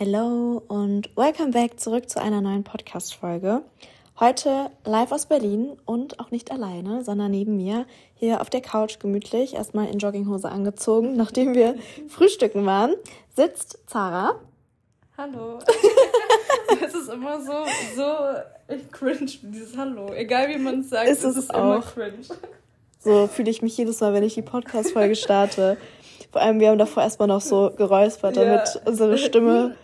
Hello und welcome back zurück zu einer neuen Podcast-Folge. Heute live aus Berlin und auch nicht alleine, sondern neben mir hier auf der Couch gemütlich, erstmal in Jogginghose angezogen, nachdem wir frühstücken waren, sitzt Zara. Hallo. Es ist immer so, so cringe, dieses Hallo. Egal wie man es sagt, ist es ist auch. immer cringe. So fühle ich mich jedes Mal, wenn ich die Podcast-Folge starte. Vor allem, wir haben davor erstmal noch so geräuspert, damit ja. unsere Stimme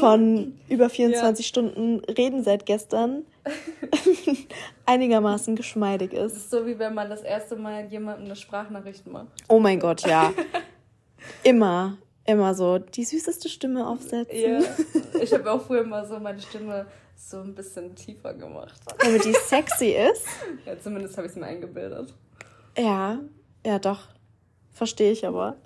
von über 24 ja. Stunden Reden seit gestern einigermaßen geschmeidig ist. Das ist so wie wenn man das erste Mal jemandem eine Sprachnachricht macht. Oh mein Gott, ja. Immer, immer so die süßeste Stimme aufsetzen. Ja. Ich habe auch früher mal so meine Stimme so ein bisschen tiefer gemacht. Damit die sexy ist. Ja, zumindest habe ich es mir eingebildet. Ja, ja doch. Verstehe ich aber.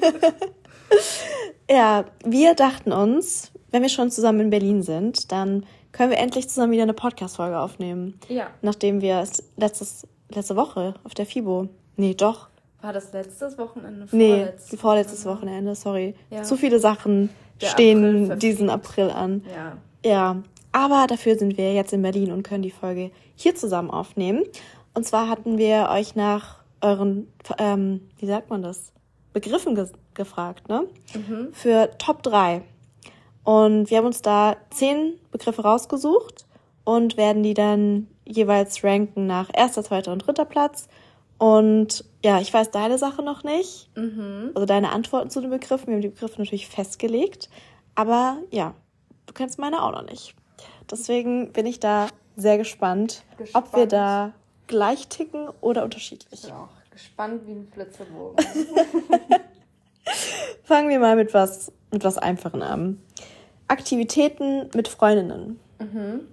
ja, wir dachten uns, wenn wir schon zusammen in Berlin sind, dann können wir endlich zusammen wieder eine Podcast-Folge aufnehmen. Ja. Nachdem wir es letztes, letzte Woche auf der FIBO. Nee, doch. War das letztes Wochenende? Vorletztes nee, vorletztes Wochenende, sorry. Ja. Zu viele Sachen der stehen April diesen April an. Ja. Ja. Aber dafür sind wir jetzt in Berlin und können die Folge hier zusammen aufnehmen. Und zwar hatten wir euch nach euren, ähm, wie sagt man das, Begriffen ge gefragt, ne? Mhm. Für Top 3. Und wir haben uns da zehn Begriffe rausgesucht und werden die dann jeweils ranken nach erster, zweiter und dritter Platz. Und ja, ich weiß deine Sache noch nicht. Mhm. Also deine Antworten zu den Begriffen. Wir haben die Begriffe natürlich festgelegt. Aber ja, du kennst meine auch noch nicht. Deswegen bin ich da sehr gespannt, gespannt. ob wir da gleich ticken oder unterschiedlich. Auch gespannt wie ein Flitzebogen. Fangen wir mal mit was, mit was Einfachen an. Aktivitäten mit Freundinnen. Mhm.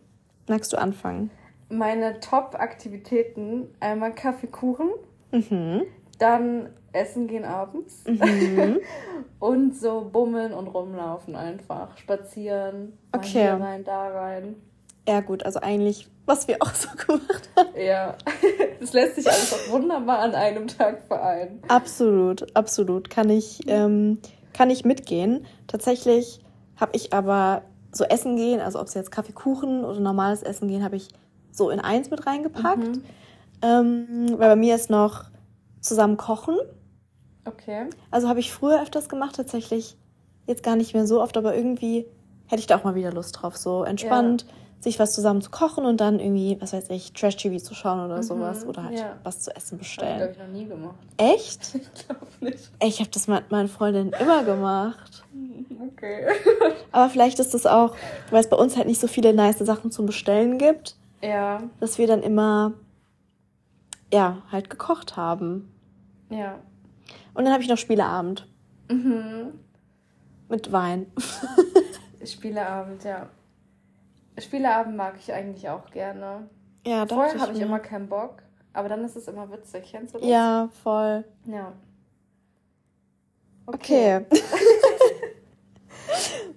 Magst du anfangen? Meine Top-Aktivitäten: einmal Kaffeekuchen, mhm. dann Essen gehen abends mhm. und so bummeln und rumlaufen einfach. Spazieren, okay. hier rein, da rein. Ja, gut, also eigentlich, was wir auch so gemacht haben. Ja, das lässt sich alles auch wunderbar an einem Tag vereinen. Absolut, absolut. Kann ich, ähm, kann ich mitgehen. Tatsächlich habe ich aber so Essen gehen, also ob es jetzt Kaffeekuchen oder normales Essen gehen, habe ich so in eins mit reingepackt. Mhm. Ähm, weil bei mir ist noch zusammen kochen. Okay. Also habe ich früher öfters gemacht, tatsächlich jetzt gar nicht mehr so oft, aber irgendwie hätte ich da auch mal wieder Lust drauf. So entspannt. Ja sich was zusammen zu kochen und dann irgendwie, was weiß ich, Trash-TV zu schauen oder mhm, sowas. Oder halt ja. was zu essen bestellen. Habe ich, glaube ich, noch nie gemacht. Echt? Ich glaube nicht. Ich habe das mit meinen Freundinnen immer gemacht. Okay. Aber vielleicht ist das auch, weil es bei uns halt nicht so viele nice Sachen zum Bestellen gibt. Ja. Dass wir dann immer, ja, halt gekocht haben. Ja. Und dann habe ich noch Spieleabend. Mhm. Mit Wein. Spieleabend, ja. Spieleabend mag ich eigentlich auch gerne. Ja, doch. Vorher habe ich immer keinen Bock, aber dann ist es immer witzig. Kennst du das? Ja, voll. Ja. Okay. okay.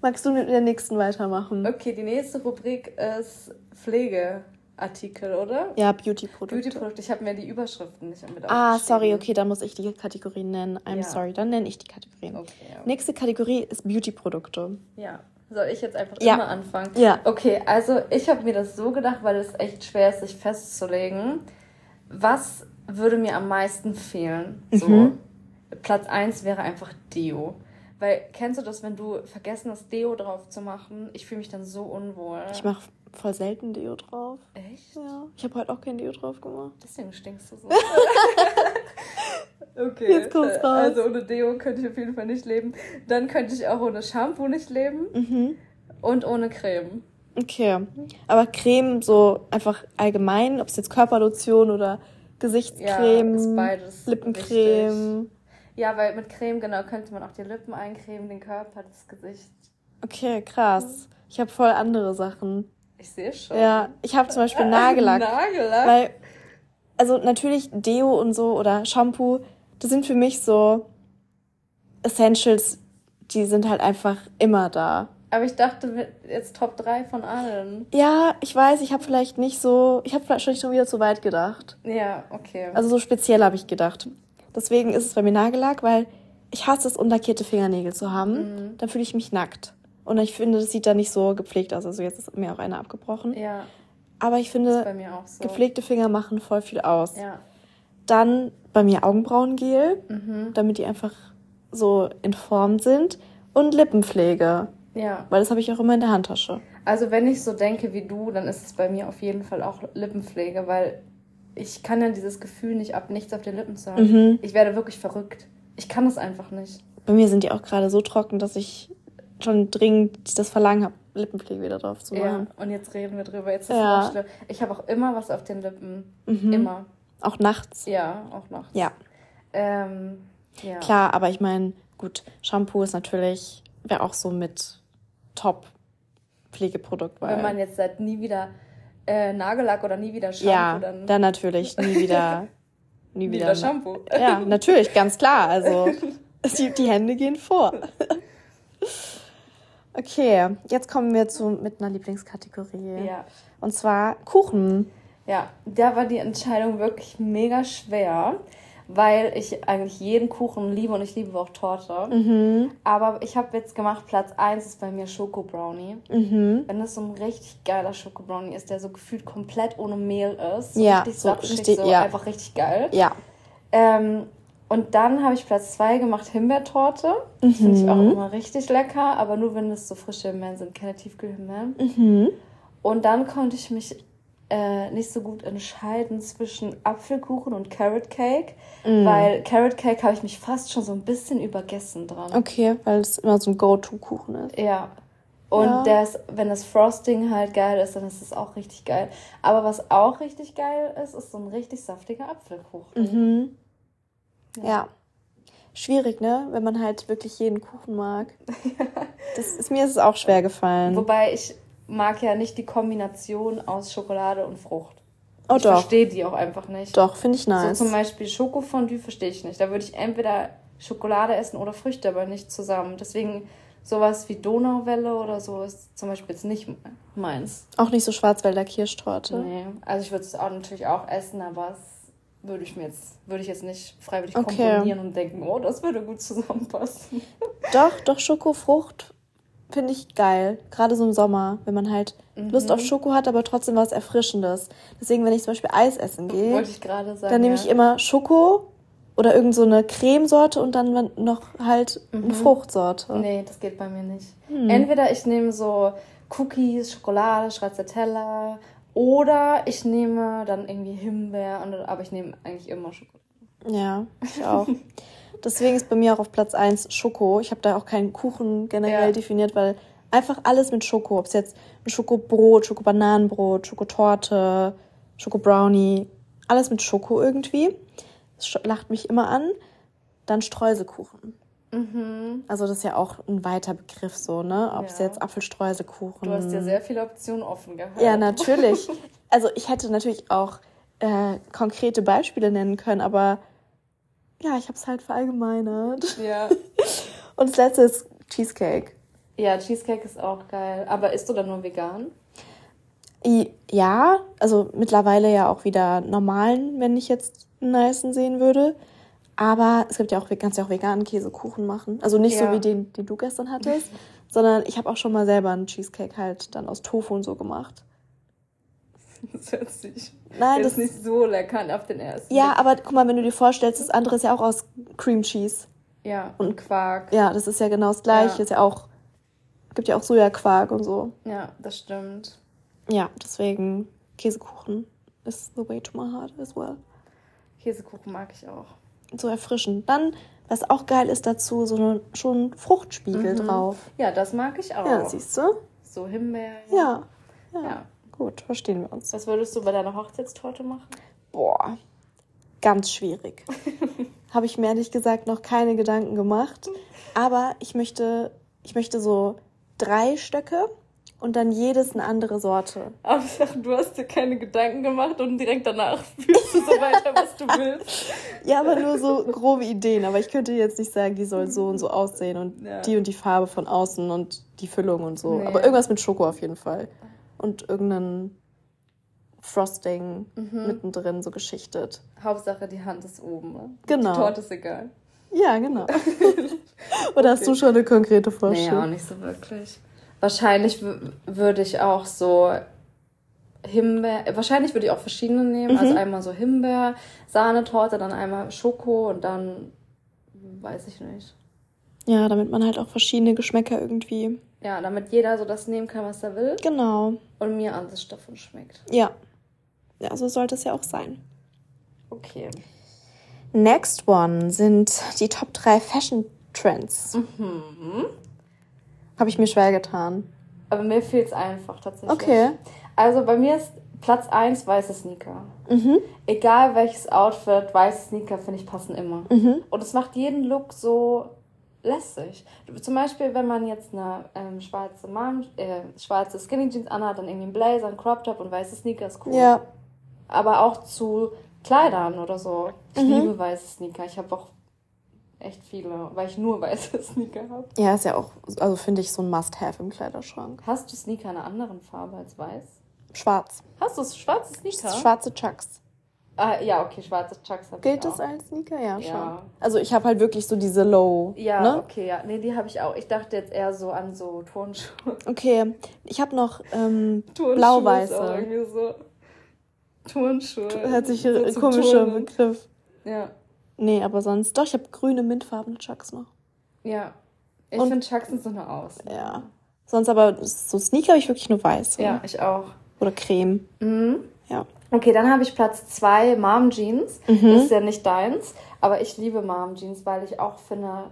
Magst du mit der nächsten weitermachen? Okay, die nächste Rubrik ist Pflegeartikel, oder? Ja, Beauty-Produkte. Beauty-Produkte. Ich habe mir die Überschriften nicht mit Ah, sorry, okay, dann muss ich die Kategorien nennen. I'm ja. sorry, dann nenne ich die Kategorien. Okay, okay. Nächste Kategorie ist Beauty-Produkte. Ja. Soll ich jetzt einfach ja. immer anfangen? Ja. Okay, also ich habe mir das so gedacht, weil es echt schwer ist, sich festzulegen. Was würde mir am meisten fehlen? So. Mhm. Platz 1 wäre einfach Deo. Weil kennst du das, wenn du vergessen hast, Deo drauf zu machen? Ich fühle mich dann so unwohl. Ich mache voll selten Deo drauf. Echt? Ja. Ich habe heute auch kein Deo drauf gemacht. Deswegen stinkst du so. Okay. Jetzt kommt's raus. Also ohne Deo könnte ich auf jeden Fall nicht leben. Dann könnte ich auch ohne Shampoo nicht leben. Mhm. Und ohne Creme. Okay. Aber Creme so einfach allgemein, ob es jetzt Körperlotion oder Gesichtscreme, ja, ist beides Lippencreme. Wichtig. Ja, weil mit Creme, genau, könnte man auch die Lippen eincremen, den Körper, das Gesicht. Okay, krass. Ich habe voll andere Sachen. Ich sehe schon. Ja, ich habe zum Beispiel Nagellack. Nagellack? Weil, also natürlich Deo und so oder Shampoo, das sind für mich so Essentials, die sind halt einfach immer da. Aber ich dachte, jetzt Top 3 von allen. Ja, ich weiß, ich habe vielleicht nicht so, ich habe vielleicht schon wieder zu weit gedacht. Ja, okay. Also so speziell habe ich gedacht. Deswegen ist es bei mir Nagellack, weil ich hasse es, unlackierte Fingernägel zu haben. Mhm. Dann fühle ich mich nackt. Und ich finde, das sieht da nicht so gepflegt aus. Also jetzt ist mir auch einer abgebrochen. Ja. Aber ich finde, so. gepflegte Finger machen voll viel aus. Ja. Dann bei mir Augenbrauengel, mhm. damit die einfach so in Form sind. Und Lippenpflege. Ja. Weil das habe ich auch immer in der Handtasche. Also wenn ich so denke wie du, dann ist es bei mir auf jeden Fall auch Lippenpflege, weil ich kann ja dieses Gefühl nicht ab, nichts auf den Lippen zu haben. Mhm. Ich werde wirklich verrückt. Ich kann es einfach nicht. Bei mir sind die auch gerade so trocken, dass ich schon dringend das Verlangen habe, Lippenpflege wieder drauf zu machen. Ja, und jetzt reden wir drüber. Jetzt ist ja. es schlimm. Ich habe auch immer was auf den Lippen. Mhm. Immer. Auch nachts? Ja, auch nachts. Ja. Ähm, ja. Klar, aber ich meine, gut, Shampoo ist natürlich, wäre auch so mit Top-Pflegeprodukt. Wenn man jetzt seit nie wieder äh, Nagellack oder nie wieder Shampoo, ja, dann. dann natürlich nie wieder. nie wieder, wieder Shampoo. Ja, natürlich, ganz klar. Also die, die Hände gehen vor. Okay, jetzt kommen wir zu mit einer Lieblingskategorie. Ja. Und zwar Kuchen. Ja, da war die Entscheidung wirklich mega schwer weil ich eigentlich jeden Kuchen liebe und ich liebe auch Torte. Mhm. Aber ich habe jetzt gemacht, Platz 1 ist bei mir Schoko Brownie. Mhm. Wenn das so ein richtig geiler Schoko Brownie ist, der so gefühlt komplett ohne Mehl ist. So ja, richtig so richtig, so ja. einfach richtig geil. Ja. Ähm, und dann habe ich Platz 2 gemacht Himbeertorte. Mhm. Finde ich auch immer richtig lecker, aber nur wenn es so frische Himbeeren sind, keine Tiefkühlhimbeeren. Mhm. Und dann konnte ich mich äh, nicht so gut entscheiden zwischen Apfelkuchen und Carrot Cake, mm. weil Carrot Cake habe ich mich fast schon so ein bisschen übergessen dran. Okay, weil es immer so ein Go-To-Kuchen ist. Ja. Und ja. Das, wenn das Frosting halt geil ist, dann ist es auch richtig geil. Aber was auch richtig geil ist, ist so ein richtig saftiger Apfelkuchen. Mhm. Ja. ja. Schwierig, ne? Wenn man halt wirklich jeden Kuchen mag. das ist, mir ist es auch schwer gefallen. Wobei ich mag ja nicht die Kombination aus Schokolade und Frucht. Oh, ich doch. verstehe die auch einfach nicht. Doch, finde ich nice. So zum Beispiel Schokofondue verstehe ich nicht. Da würde ich entweder Schokolade essen oder Früchte, aber nicht zusammen. Deswegen sowas wie Donauwelle oder so ist zum Beispiel jetzt nicht meins. Auch nicht so Schwarzwälder Kirschtorte. Nee, also ich würde es auch natürlich auch essen, aber es würde ich mir jetzt, würde ich jetzt nicht freiwillig okay. komponieren und denken, oh, das würde gut zusammenpassen. Doch, doch Schokofrucht finde ich geil. Gerade so im Sommer, wenn man halt mhm. Lust auf Schoko hat, aber trotzdem was Erfrischendes. Deswegen, wenn ich zum Beispiel Eis essen gehe, gerade sagen, dann nehme ich immer Schoko oder irgend so eine Cremesorte und dann noch halt mhm. eine Fruchtsorte. Nee, das geht bei mir nicht. Hm. Entweder ich nehme so Cookies, Schokolade, Stracciatella oder ich nehme dann irgendwie Himbeer, aber ich nehme eigentlich immer Schokolade. Ja, ich auch. Deswegen ist bei mir auch auf Platz 1 Schoko. Ich habe da auch keinen Kuchen generell ja. definiert, weil einfach alles mit Schoko. Ob es jetzt ein Schokobrot, Schokobananenbrot, Schokotorte, Schokobrownie, alles mit Schoko irgendwie. Das lacht mich immer an. Dann Streuselkuchen. Mhm. Also das ist ja auch ein weiter Begriff so, ne? Ob es ja. jetzt Apfelstreuselkuchen. Du hast ja sehr viele Optionen offen gehalten. Ja, natürlich. also ich hätte natürlich auch äh, konkrete Beispiele nennen können, aber ja, ich habe es halt verallgemeinert. Ja. Und das letzte ist Cheesecake. Ja, Cheesecake ist auch geil. Aber isst du dann nur vegan? Ja, also mittlerweile ja auch wieder normalen, wenn ich jetzt einen nicen sehen würde. Aber es gibt ja auch, kannst ja auch veganen Käsekuchen machen. Also nicht ja. so wie den, den du gestern hattest, sondern ich habe auch schon mal selber einen Cheesecake halt dann aus Tofu und so gemacht. Das hört sich Nein, das ist nicht so lecker auf den ersten. Ja, Blick. aber guck mal, wenn du dir vorstellst, das andere ist ja auch aus Cream Cheese. Ja, und Quark. Ja, das ist ja genau das gleiche. Ja. Ist ja auch, gibt ja auch Sojaquark und so. Ja, das stimmt. Ja, deswegen Käsekuchen ist the way to my heart as well. Käsekuchen mag ich auch. So erfrischend. Dann, was auch geil ist dazu, so eine, schon Fruchtspiegel mhm. drauf. Ja, das mag ich auch. Ja, siehst du? So Himbeer. Ja. ja. ja. Gut, verstehen wir uns. Was würdest du bei deiner Hochzeitstorte machen? Boah, ganz schwierig. Habe ich mir ehrlich gesagt noch keine Gedanken gemacht. Aber ich möchte, ich möchte so drei Stöcke und dann jedes eine andere Sorte. Aber du hast dir keine Gedanken gemacht und direkt danach fühlst du so weiter, was du willst. ja, aber nur so grobe Ideen. Aber ich könnte jetzt nicht sagen, die soll so und so aussehen und ja. die und die Farbe von außen und die Füllung und so. Nee. Aber irgendwas mit Schoko auf jeden Fall und irgendein Frosting mhm. mittendrin so geschichtet. Hauptsache die Hand ist oben. Ne? Genau. Die Torte ist egal. Ja, genau. Oder okay. hast du schon eine konkrete Vorstellung? Nee, auch nicht so wirklich. wahrscheinlich würde ich auch so Himbeer, wahrscheinlich würde ich auch verschiedene nehmen. Also mhm. Also einmal so Himbeer, Sahnetorte, dann einmal Schoko und dann weiß ich nicht. Ja, damit man halt auch verschiedene Geschmäcker irgendwie. Ja, damit jeder so das nehmen kann, was er will. Genau. Und mir alles davon schmeckt. Ja. Ja, so sollte es ja auch sein. Okay. Next one sind die Top 3 Fashion Trends. Mhm. Habe ich mir schwer getan. Aber mir fehlt es einfach tatsächlich. Okay. Also bei mir ist Platz 1 weiße Sneaker. Mhm. Egal welches Outfit, weiße Sneaker finde ich passen immer. Mhm. Und es macht jeden Look so lässig. Zum Beispiel, wenn man jetzt eine ähm, schwarze, Mom, äh, schwarze Skinny Jeans anhat, dann irgendwie einen Blazer, einen Crop Top und weiße Sneaker ist cool. Ja. Aber auch zu Kleidern oder so. Ich mhm. liebe weiße Sneaker. Ich habe auch echt viele, weil ich nur weiße Sneaker habe. Ja, ist ja auch, also finde ich so ein Must-Have im Kleiderschrank. Hast du Sneaker einer anderen Farbe als weiß? Schwarz. Hast du schwarze Sneaker? Schwarze Chucks. Ah, ja, okay, schwarze Chucks habe ich Gilt das als Sneaker? Ja, schon. Ja. Also ich habe halt wirklich so diese Low. Ja, ne? okay, ja. Nee, die habe ich auch. Ich dachte jetzt eher so an so Turnschuhe. Okay, ich habe noch ähm, blau-weiße. So. Turnschuhe. Hört sich so komischer Begriff. Ja. Nee, aber sonst, doch, ich habe grüne, mintfarbene Chucks noch. Ja. Ich finde Chucks sind so eine Aus. Ja. Sonst aber so Sneaker habe ich wirklich nur weiß. Ja, ich auch. Oder Creme. Mhm. Ja. Okay, dann habe ich Platz zwei Mom Jeans. Mhm. Das ist ja nicht deins, aber ich liebe Mom Jeans, weil ich auch finde,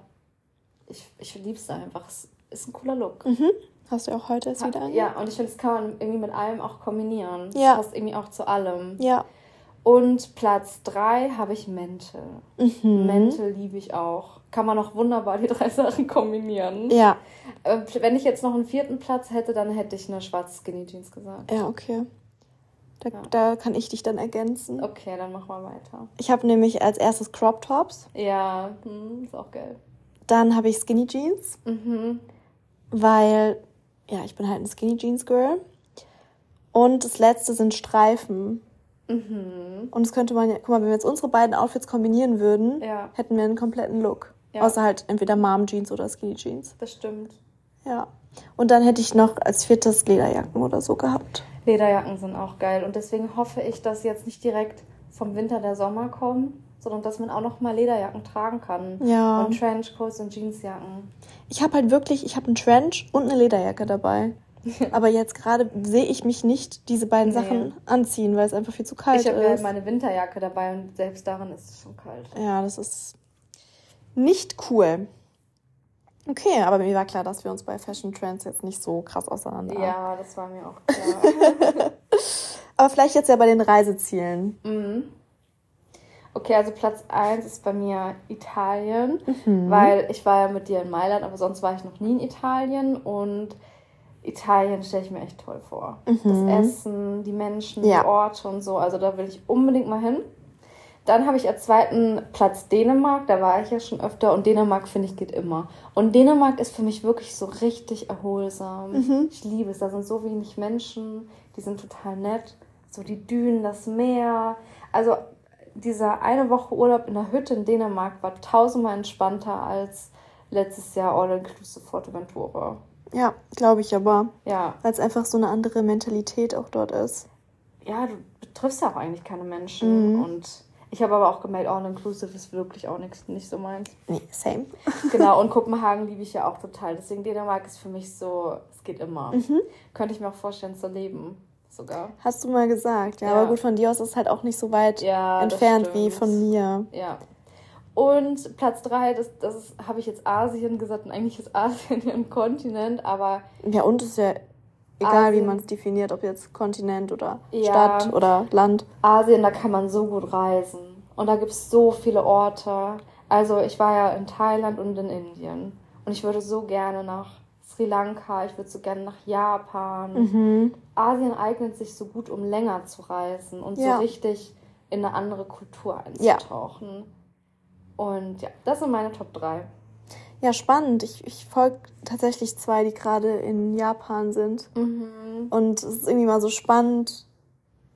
ich, ich liebe es einfach. Es ist ein cooler Look. Mhm. Hast du auch heute es wieder an? Ja, und ich finde, es kann man irgendwie mit allem auch kombinieren. Ja. Das passt irgendwie auch zu allem. Ja. Und Platz drei habe ich Mäntel. Mhm. Mäntel liebe ich auch. Kann man auch wunderbar die drei Sachen kombinieren. Ja. Äh, wenn ich jetzt noch einen vierten Platz hätte, dann hätte ich eine schwarze Skinny Jeans gesagt. Ja, okay. Da, ja. da kann ich dich dann ergänzen. Okay, dann mach mal weiter. Ich habe nämlich als erstes Crop Tops. Ja, hm, ist auch geil. Dann habe ich Skinny Jeans. Mhm. Weil, ja, ich bin halt ein Skinny Jeans Girl. Und das letzte sind Streifen. Mhm. Und das könnte man ja, guck mal, wenn wir jetzt unsere beiden Outfits kombinieren würden, ja. hätten wir einen kompletten Look. Ja. Außer halt entweder Mom Jeans oder Skinny Jeans. Das stimmt. Ja. Und dann hätte ich noch als viertes Lederjacken oder so gehabt. Lederjacken sind auch geil. Und deswegen hoffe ich, dass jetzt nicht direkt vom Winter der Sommer kommen, sondern dass man auch noch mal Lederjacken tragen kann. Ja. Und Trenchcoats und Jeansjacken. Ich habe halt wirklich, ich habe einen Trench und eine Lederjacke dabei. Aber jetzt gerade sehe ich mich nicht diese beiden nee. Sachen anziehen, weil es einfach viel zu kalt ich ist. Ich habe ja meine Winterjacke dabei und selbst darin ist es schon kalt. Ja, das ist nicht cool. Okay, aber mir war klar, dass wir uns bei Fashion Trends jetzt nicht so krass auseinander. Ja, das war mir auch klar. aber vielleicht jetzt ja bei den Reisezielen. Mhm. Okay, also Platz 1 ist bei mir Italien, mhm. weil ich war ja mit dir in Mailand, aber sonst war ich noch nie in Italien und Italien stelle ich mir echt toll vor. Mhm. Das Essen, die Menschen, ja. die Orte und so, also da will ich unbedingt mal hin. Dann habe ich als zweiten Platz Dänemark, da war ich ja schon öfter und Dänemark finde ich geht immer. Und Dänemark ist für mich wirklich so richtig erholsam. Mhm. Ich liebe es, da sind so wenig Menschen, die sind total nett. So die Dünen, das Meer. Also dieser eine Woche Urlaub in der Hütte in Dänemark war tausendmal entspannter als letztes Jahr All-Inclusive Forteventura. Ja, glaube ich aber. Ja. Weil es einfach so eine andere Mentalität auch dort ist. Ja, du triffst ja auch eigentlich keine Menschen mhm. und ich habe aber auch gemerkt, All-Inclusive ist wirklich auch nix, nicht so meins. Nee, same. genau, und Kopenhagen liebe ich ja auch total. Deswegen Dänemark ist für mich so, es geht immer. Mhm. Könnte ich mir auch vorstellen zu leben, sogar. Hast du mal gesagt, ja. ja. Aber gut, von dir aus ist es halt auch nicht so weit ja, entfernt wie von mir. Ja. Und Platz 3, das, das habe ich jetzt Asien gesagt und eigentlich ist Asien ja ein Kontinent, aber. Ja, und es ist ja Egal Asien. wie man es definiert, ob jetzt Kontinent oder ja. Stadt oder Land. Asien, da kann man so gut reisen. Und da gibt es so viele Orte. Also ich war ja in Thailand und in Indien. Und ich würde so gerne nach Sri Lanka, ich würde so gerne nach Japan. Mhm. Asien eignet sich so gut, um länger zu reisen und ja. so richtig in eine andere Kultur einzutauchen. Ja. Und ja, das sind meine Top 3. Ja, spannend. Ich, ich folge tatsächlich zwei, die gerade in Japan sind. Mhm. Und es ist irgendwie mal so spannend,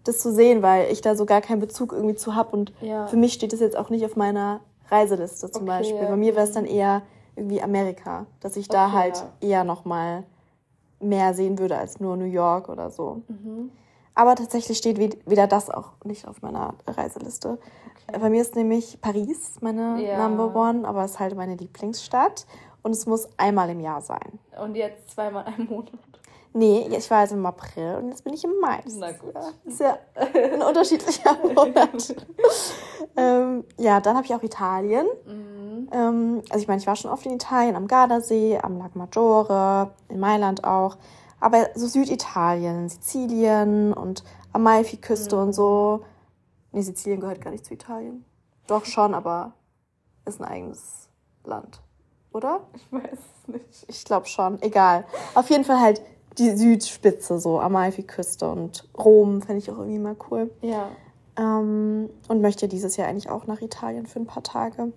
das zu sehen, weil ich da so gar keinen Bezug irgendwie zu habe. Und ja. für mich steht das jetzt auch nicht auf meiner Reiseliste zum okay, Beispiel. Bei mir wäre es dann eher irgendwie Amerika, dass ich da okay, halt ja. eher nochmal mehr sehen würde als nur New York oder so. Mhm. Aber tatsächlich steht weder das auch nicht auf meiner Reiseliste. Okay. Bei mir ist nämlich Paris meine ja. Number One, aber es ist halt meine Lieblingsstadt. Und es muss einmal im Jahr sein. Und jetzt zweimal im Monat. Nee, ich war also im April und jetzt bin ich im Mai. Na gut. Das ist ja ein unterschiedlicher Monat. ähm, ja, dann habe ich auch Italien. Mhm. Ähm, also ich meine, ich war schon oft in Italien, am Gardasee, am Lago Maggiore, in Mailand auch. Aber so Süditalien, Sizilien und Amalfi-Küste mhm. und so. Nee, Sizilien gehört gar nicht zu Italien. Doch schon, aber ist ein eigenes Land. Oder? Ich weiß es nicht. Ich glaube schon. Egal. Auf jeden Fall halt die Südspitze, so Amalfi-Küste und Rom fände ich auch irgendwie mal cool. Ja. Ähm, und möchte dieses Jahr eigentlich auch nach Italien für ein paar Tage.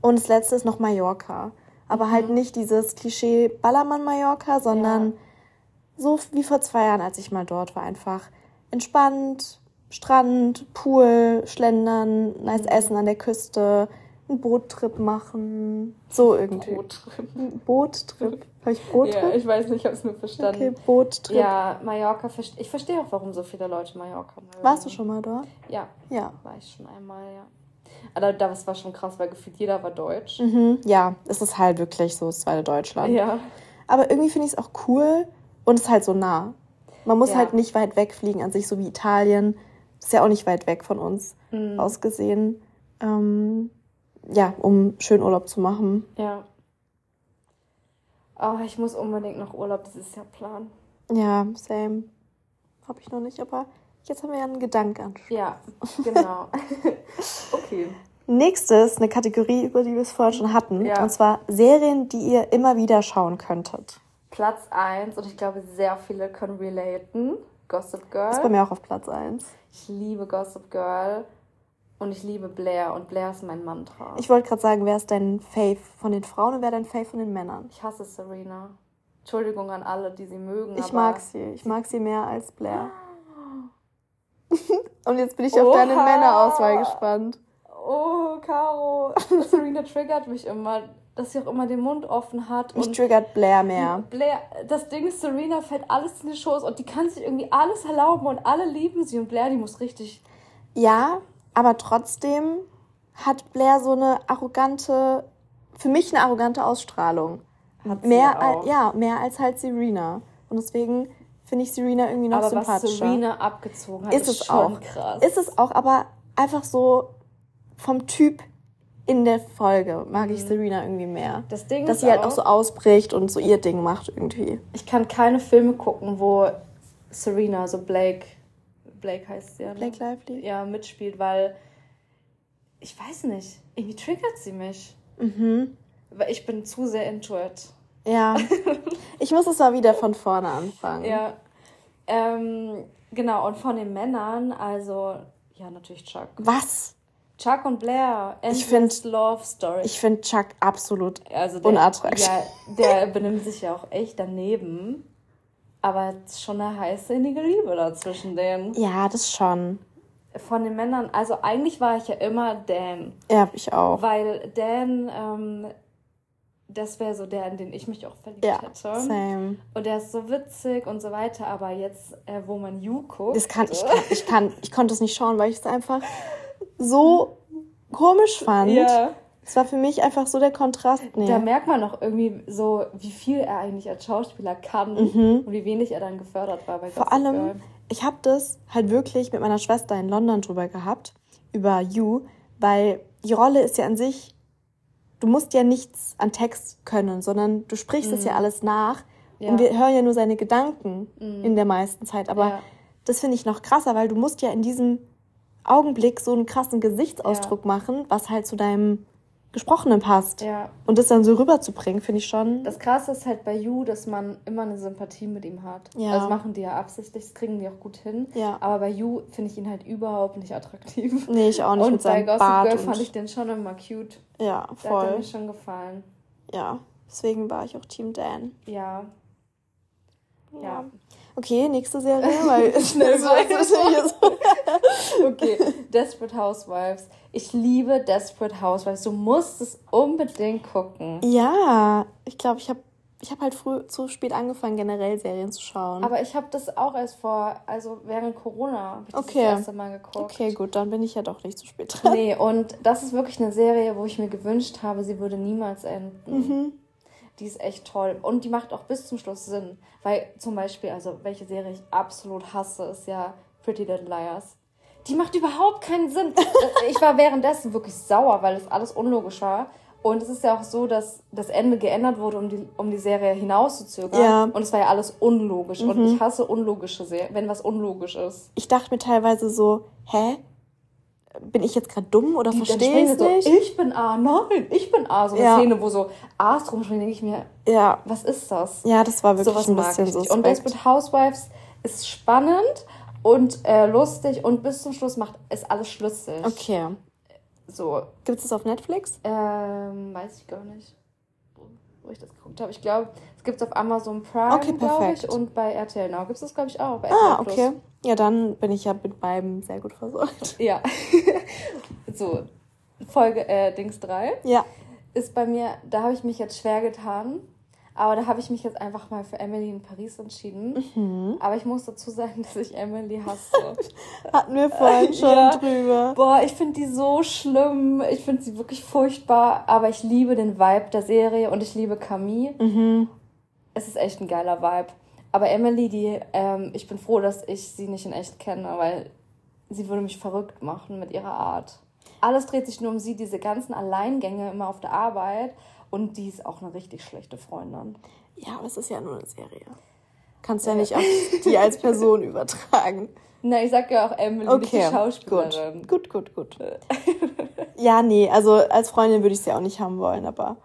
Und das letzte ist noch Mallorca. Aber mhm. halt nicht dieses Klischee Ballermann-Mallorca, sondern ja. So wie vor zwei Jahren, als ich mal dort war. Einfach entspannt, Strand, Pool, Schlendern, nice mhm. Essen an der Küste, einen Boottrip machen. So irgendwie. Boottrip. Boottrip. Habe ich Boottrip? Ja, ich weiß nicht, ich habe es nur verstanden. Okay, Boottrip. Ja, Mallorca. Ich verstehe auch, warum so viele Leute Mallorca mögen. Warst du schon mal dort? Ja. Ja. War ich schon einmal, ja. Aber das war schon krass, weil gefühlt jeder war deutsch. Mhm, ja, es ist halt wirklich so das zweite Deutschland. Ja. Aber irgendwie finde ich es auch cool und es ist halt so nah. Man muss ja. halt nicht weit wegfliegen an sich, so wie Italien. Ist ja auch nicht weit weg von uns mhm. aus gesehen. Ähm, ja, um schön Urlaub zu machen. Ja. Oh, ich muss unbedingt noch Urlaub dieses Jahr planen. Ja, same. Habe ich noch nicht, aber jetzt haben wir ja einen Gedanken. Ja, genau. okay. Nächstes eine Kategorie, über die wir es vorher schon hatten. Ja. Und zwar Serien, die ihr immer wieder schauen könntet. Platz 1 und ich glaube, sehr viele können relaten. Gossip Girl. Ist bei mir auch auf Platz 1. Ich liebe Gossip Girl. Und ich liebe Blair und Blair ist mein Mantra. Ich wollte gerade sagen, wer ist dein Fave von den Frauen und wer dein Fave von den Männern? Ich hasse Serena. Entschuldigung an alle, die sie mögen. Ich mag sie. Ich mag sie mehr als Blair. und jetzt bin ich Oha. auf deine Männerauswahl gespannt. Oh, Caro. Serena triggert mich immer, dass sie auch immer den Mund offen hat. Mich triggert Blair mehr. Blair, das Ding ist, Serena fällt alles in die Schoß und die kann sich irgendwie alles erlauben und alle lieben sie und Blair, die muss richtig. Ja, aber trotzdem hat Blair so eine arrogante, für mich eine arrogante Ausstrahlung. Hat mehr als, ja, mehr als halt Serena. Und deswegen finde ich Serena irgendwie noch aber sympathischer. Was Serena abgezogen hat, ist, ist es auch. Krass. Ist es auch, aber einfach so vom Typ in der Folge mag ich mhm. Serena irgendwie mehr. Das Ding Dass sie halt auch so ausbricht und so ihr Ding macht irgendwie. Ich kann keine Filme gucken, wo Serena, so Blake, Blake heißt sie ja. Ne? Blake Lively? Ja, mitspielt, weil ich weiß nicht, irgendwie triggert sie mich. Mhm. Weil ich bin zu sehr into it. Ja. ich muss es mal wieder von vorne anfangen. Ja. Ähm, genau, und von den Männern, also, ja, natürlich Chuck. Was? Chuck und Blair, Endless ich find, Love Story. Ich finde Chuck absolut also der, unattraktiv. Ja, der benimmt sich ja auch echt daneben. Aber schon eine heiße innige Liebe dazwischen denen. Ja, das schon. Von den Männern, also eigentlich war ich ja immer Dan. Ja, ich auch. Weil Dan, ähm, das wäre so der, in den ich mich auch verliebt ja, hätte. Same. Und der ist so witzig und so weiter, aber jetzt, äh, wo man You guckt. Das kann, ich, kann, ich, kann, ich konnte es nicht schauen, weil ich es einfach so komisch fand. Ja. Es war für mich einfach so der Kontrast. Nee. Da merkt man noch irgendwie so, wie viel er eigentlich als Schauspieler kann mhm. und wie wenig er dann gefördert war bei Vor allem, Girl. ich habe das halt wirklich mit meiner Schwester in London drüber gehabt, über You, weil die Rolle ist ja an sich, du musst ja nichts an Text können, sondern du sprichst es mhm. ja alles nach ja. und wir hören ja nur seine Gedanken mhm. in der meisten Zeit. Aber ja. das finde ich noch krasser, weil du musst ja in diesem Augenblick so einen krassen Gesichtsausdruck ja. machen, was halt zu deinem Gesprochenen passt. Ja. Und das dann so rüberzubringen, finde ich schon. Das Krasse ist halt bei You, dass man immer eine Sympathie mit ihm hat. Ja. Das machen die ja absichtlich, das kriegen die auch gut hin. Ja. Aber bei You finde ich ihn halt überhaupt nicht attraktiv. Nee, ich auch nicht. Und mit bei Gossip Bart Girl fand ich den schon immer cute. Ja, voll. Der hat mir schon gefallen. Ja, deswegen war ich auch Team Dan. Ja. Ja. Okay, nächste Serie, weil schnell so. okay, Desperate Housewives. Ich liebe Desperate Housewives. Du musst es unbedingt gucken. Ja, ich glaube, ich habe ich habe halt früh zu spät angefangen, generell Serien zu schauen. Aber ich habe das auch erst vor, also während Corona, ich okay. das, erste Mal geguckt. Okay, gut, dann bin ich ja doch nicht zu spät dran. Nee, und das ist wirklich eine Serie, wo ich mir gewünscht habe, sie würde niemals enden. Mhm. Die ist echt toll. Und die macht auch bis zum Schluss Sinn. Weil zum Beispiel, also welche Serie ich absolut hasse, ist ja Pretty Little Liars. Die macht überhaupt keinen Sinn. ich war währenddessen wirklich sauer, weil das alles unlogisch war. Und es ist ja auch so, dass das Ende geändert wurde, um die, um die Serie hinauszuzögern. Ja. Und es war ja alles unlogisch. Mhm. Und ich hasse unlogische Serien, wenn was unlogisch ist. Ich dachte mir teilweise so, hä? Bin ich jetzt gerade dumm oder verstehe ich es nicht? So, ich bin A, nein, ich bin A. So eine ja. Szene, wo so A's rumspringen, denke ich mir, ja. was ist das? Ja, das war wirklich so ein bisschen so. Und Desperate Housewives ist spannend und äh, lustig und bis zum Schluss macht es alles schlüssig. Okay. So. Gibt es das auf Netflix? Ähm, weiß ich gar nicht, wo ich das geguckt habe. Ich glaube, es gibt es auf Amazon Prime, okay, glaube ich, und bei RTL Now gibt es das, glaube ich, auch. Ah, okay. Ja, dann bin ich ja mit beiden sehr gut versorgt. Ja. so, Folge äh, Dings 3. Ja. Ist bei mir, da habe ich mich jetzt schwer getan aber da habe ich mich jetzt einfach mal für Emily in Paris entschieden. Mhm. Aber ich muss dazu sagen, dass ich Emily hasse. Hatten wir vorhin schon ja. drüber. Boah, ich finde die so schlimm. Ich finde sie wirklich furchtbar. Aber ich liebe den Vibe der Serie und ich liebe Camille. Mhm. Es ist echt ein geiler Vibe. Aber Emily, die, ähm, ich bin froh, dass ich sie nicht in echt kenne, weil sie würde mich verrückt machen mit ihrer Art. Alles dreht sich nur um sie, diese ganzen Alleingänge immer auf der Arbeit und die ist auch eine richtig schlechte Freundin. Ja, aber es ist ja nur eine Serie. Kannst ja nicht auf die als Person übertragen. Na, ich sag ja auch Emily, okay, die Schauspielerin. Gut, gut, gut, gut. ja, nee, also als Freundin würde ich sie auch nicht haben wollen, aber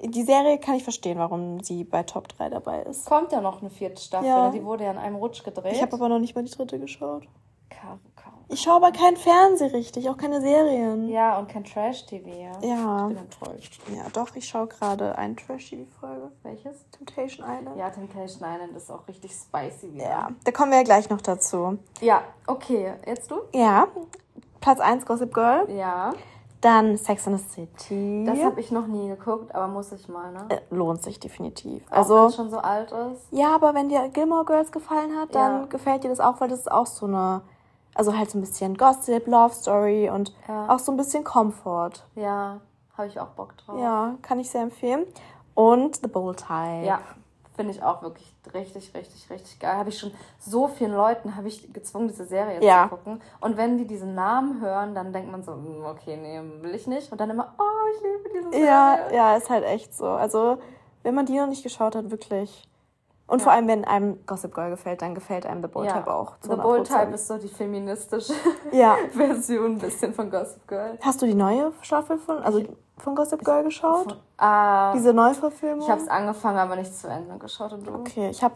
die Serie kann ich verstehen, warum sie bei Top 3 dabei ist. Kommt ja noch eine vierte Staffel, ja. die wurde ja in einem Rutsch gedreht. Ich habe aber noch nicht mal die dritte geschaut. Karo. Ich schaue aber kein Fernsehen richtig, auch keine Serien. Ja, und kein Trash-TV. Ja. Ich bin enttäuscht. Ja, doch, ich schaue gerade eine Trash-TV-Folge. Welches? Temptation Island. Ja, Temptation Island ist auch richtig spicy wieder. Ja, da kommen wir ja gleich noch dazu. Ja, okay. Jetzt du? Ja. Platz 1 Gossip Girl. Ja. Dann Sex in the City. Das habe ich noch nie geguckt, aber muss ich mal, ne? Äh, lohnt sich definitiv. Auch also wenn es schon so alt ist. Ja, aber wenn dir Gilmore Girls gefallen hat, dann ja. gefällt dir das auch, weil das ist auch so eine also halt so ein bisschen Gossip, Love Story und ja. auch so ein bisschen Comfort. Ja, habe ich auch Bock drauf. Ja, kann ich sehr empfehlen. Und The Bold Type. Ja, finde ich auch wirklich richtig, richtig, richtig geil. Habe ich schon so vielen Leuten habe ich gezwungen, diese Serie ja. zu gucken. Und wenn die diesen Namen hören, dann denkt man so, hm, okay, nee, will ich nicht. Und dann immer, oh, ich liebe diese Serie. Ja, ja, ist halt echt so. Also, wenn man die noch nicht geschaut hat, wirklich und ja. vor allem, wenn einem Gossip Girl gefällt, dann gefällt einem The Bold ja. Type auch. The Bold Type ist so die feministische ja. Version ein bisschen von Gossip Girl. Hast du die neue Staffel von, also von Gossip Girl geschaut? Von, äh, Diese Neuverfilmung? Ich habe es angefangen, aber nicht zu Ende geschaut. Und du? Okay, ich habe,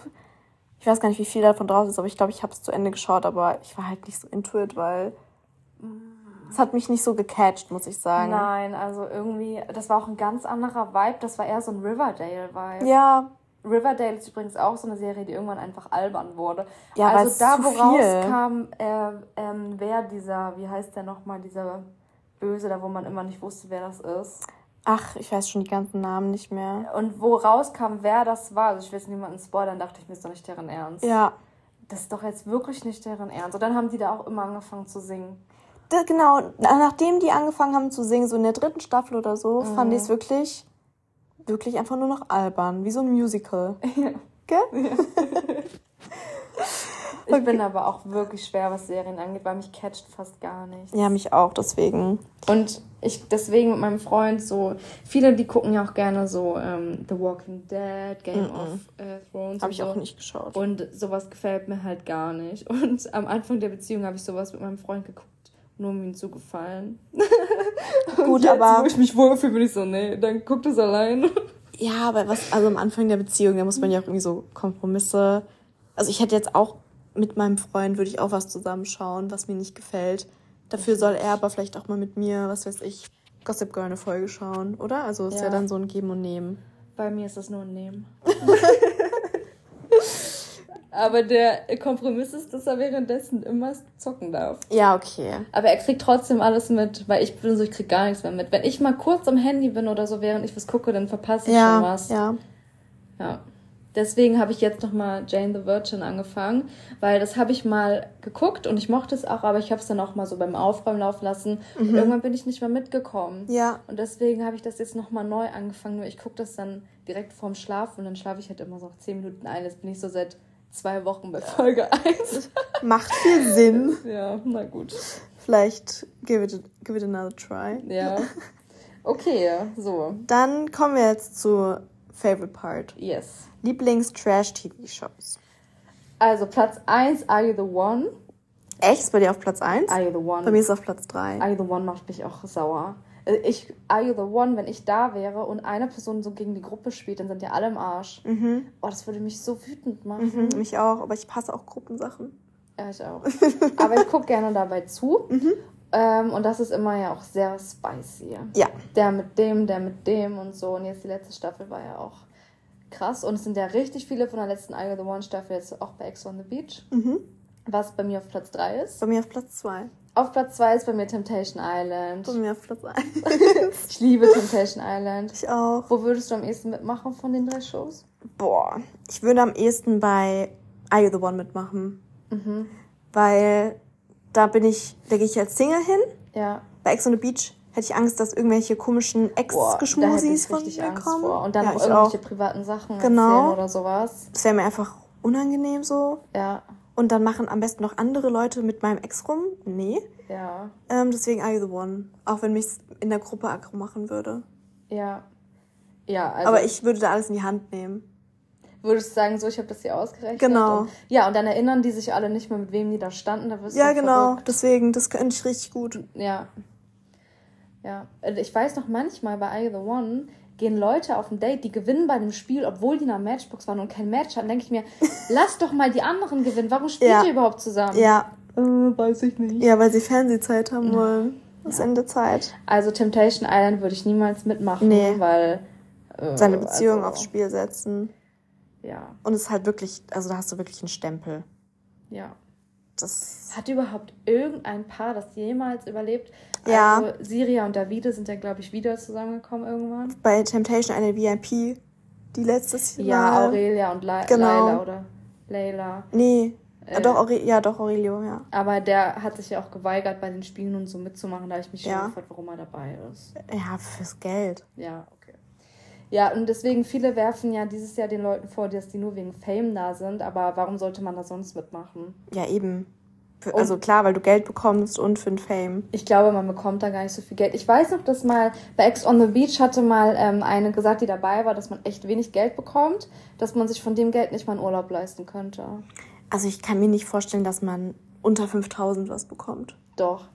ich weiß gar nicht, wie viel davon draus ist, aber ich glaube, ich habe es zu Ende geschaut, aber ich war halt nicht so into it, weil es hat mich nicht so gecatcht, muss ich sagen. Nein, also irgendwie, das war auch ein ganz anderer Vibe. Das war eher so ein Riverdale-Vibe. Ja, Riverdale ist übrigens auch so eine Serie, die irgendwann einfach albern wurde. Ja, also da, wo rauskam, äh, ähm, wer dieser, wie heißt der nochmal, dieser Böse, da wo man immer nicht wusste, wer das ist. Ach, ich weiß schon die ganzen Namen nicht mehr. Und wo rauskam, wer das war, also ich will jetzt niemanden spoilern, dachte ich mir, ist doch nicht deren Ernst. Ja. Das ist doch jetzt wirklich nicht deren Ernst. Und dann haben die da auch immer angefangen zu singen. Da, genau, nachdem die angefangen haben zu singen, so in der dritten Staffel oder so, mhm. fand ich es wirklich wirklich einfach nur noch albern, wie so ein Musical. Ja. Gell? Ja. ich okay. bin aber auch wirklich schwer, was Serien angeht, weil mich catcht fast gar nicht. Ja, mich auch, deswegen. Und ich deswegen mit meinem Freund so, viele, die gucken ja auch gerne so ähm, The Walking Dead, Game mm -mm. of äh, Thrones. Habe ich so. auch nicht geschaut. Und sowas gefällt mir halt gar nicht. Und am Anfang der Beziehung habe ich sowas mit meinem Freund geguckt nur um ihm zu gefallen. Gut, jetzt, aber. Wo ich mich wohlfühle, bin ich so, nee, dann guckt es allein. Ja, aber was, also am Anfang der Beziehung, da muss man ja auch irgendwie so Kompromisse. Also ich hätte jetzt auch mit meinem Freund, würde ich auch was zusammenschauen, was mir nicht gefällt. Dafür soll er aber vielleicht auch mal mit mir, was weiß ich, Gossip Girl eine Folge schauen, oder? Also ist ja, ja dann so ein Geben und Nehmen. Bei mir ist das nur ein Nehmen. Aber der Kompromiss ist, dass er währenddessen immer zocken darf. Ja, okay. Aber er kriegt trotzdem alles mit, weil ich bin so, ich krieg gar nichts mehr mit. Wenn ich mal kurz am Handy bin oder so, während ich was gucke, dann verpasse ich ja, schon was. Ja. Ja. Deswegen habe ich jetzt nochmal Jane the Virgin angefangen, weil das habe ich mal geguckt und ich mochte es auch, aber ich habe es dann auch mal so beim Aufräumen laufen lassen mhm. und irgendwann bin ich nicht mehr mitgekommen. Ja. Und deswegen habe ich das jetzt nochmal neu angefangen, nur ich gucke das dann direkt vorm Schlafen und dann schlafe ich halt immer so zehn Minuten ein. Jetzt bin ich so seit zwei Wochen bei Folge 1. Macht viel Sinn. ja, na gut. Vielleicht give it, give it another try. Ja. Okay, so. Dann kommen wir jetzt zu Favorite Part. Yes. Lieblings-Trash-TV-Shows. Also Platz 1, Are You the One? Echt? Ist bei dir auf Platz 1? Are You the One? Bei mir ist es auf Platz 3. Are You the One macht mich auch sauer. Äh, ich, Are You the One, wenn ich da wäre und eine Person so gegen die Gruppe spielt, dann sind ja alle im Arsch. Mhm. Oh, das würde mich so wütend machen. Mhm, mich auch, aber ich passe auch Gruppensachen. Ja, ich auch. aber ich gucke gerne dabei zu. Mhm. Ähm, und das ist immer ja auch sehr spicy. Ja. Der mit dem, der mit dem und so. Und jetzt die letzte Staffel war ja auch krass. Und es sind ja richtig viele von der letzten Eye of the One Staffel jetzt auch bei Ex on the Beach. Mhm. Was bei mir auf Platz 3 ist. Bei mir auf Platz 2. Auf Platz 2 ist bei mir Temptation Island. Bei mir auf Platz 1. ich liebe Temptation Island. Ich auch. Wo würdest du am ehesten mitmachen von den drei Shows? Boah, ich würde am ehesten bei Are You the One mitmachen. Mhm. Weil da bin ich, da gehe ich als Single hin. Ja. Bei Ex on the Beach hätte ich Angst, dass irgendwelche komischen Ex-Geschmusis von mir Angst kommen. Vor. Und dann ja, noch irgendwelche auch. privaten Sachen genau. oder sowas. Das wäre mir einfach unangenehm so. Ja. Und dann machen am besten noch andere Leute mit meinem Ex rum. Nee. Ja. Ähm, deswegen You The One. Auch wenn mich in der Gruppe aggro machen würde. Ja. Ja, also. Aber ich würde da alles in die Hand nehmen. Würdest du sagen, so, ich habe das hier ausgerechnet? Genau. Und, ja, und dann erinnern die sich alle nicht mehr, mit wem die da standen. Da wirst ja, genau. Verrückt. Deswegen, das könnte ich richtig gut. Ja. Ja, also ich weiß noch manchmal bei I The One gehen Leute auf ein Date, die gewinnen bei dem Spiel, obwohl die in einer Matchbox waren und kein Match hatten, denke ich mir, lass doch mal die anderen gewinnen. Warum spielt ja. ihr überhaupt zusammen? Ja. Äh, weiß ich nicht. Ja, weil sie Fernsehzeit haben wollen. Das ja. Ende Zeit. Also Temptation Island würde ich niemals mitmachen, nee. weil äh, seine Beziehung also, aufs Spiel setzen. Ja. Und es ist halt wirklich, also da hast du wirklich einen Stempel. Ja. Das Hat überhaupt irgendein Paar das jemals überlebt? Ja. Also Siria und Davide sind ja, glaube ich, wieder zusammengekommen irgendwann. Bei Temptation eine VIP, die letztes Jahr. Ja, Aurelia und La genau. Laila oder Leila. Nee. Äh, doch, Aure ja, doch, Aurelio, ja. Aber der hat sich ja auch geweigert, bei den Spielen und so mitzumachen. Da habe ich mich schon gefragt, warum er dabei ist. Ja, fürs Geld. Ja, okay. Ja, und deswegen, viele werfen ja dieses Jahr den Leuten vor, dass die nur wegen Fame da sind. Aber warum sollte man da sonst mitmachen? Ja, eben also klar, weil du Geld bekommst und für den Fame. Ich glaube, man bekommt da gar nicht so viel Geld. Ich weiß noch, dass mal bei Ex on the Beach hatte mal ähm, eine gesagt, die dabei war, dass man echt wenig Geld bekommt, dass man sich von dem Geld nicht mal einen Urlaub leisten könnte. Also ich kann mir nicht vorstellen, dass man unter 5000 was bekommt. Doch.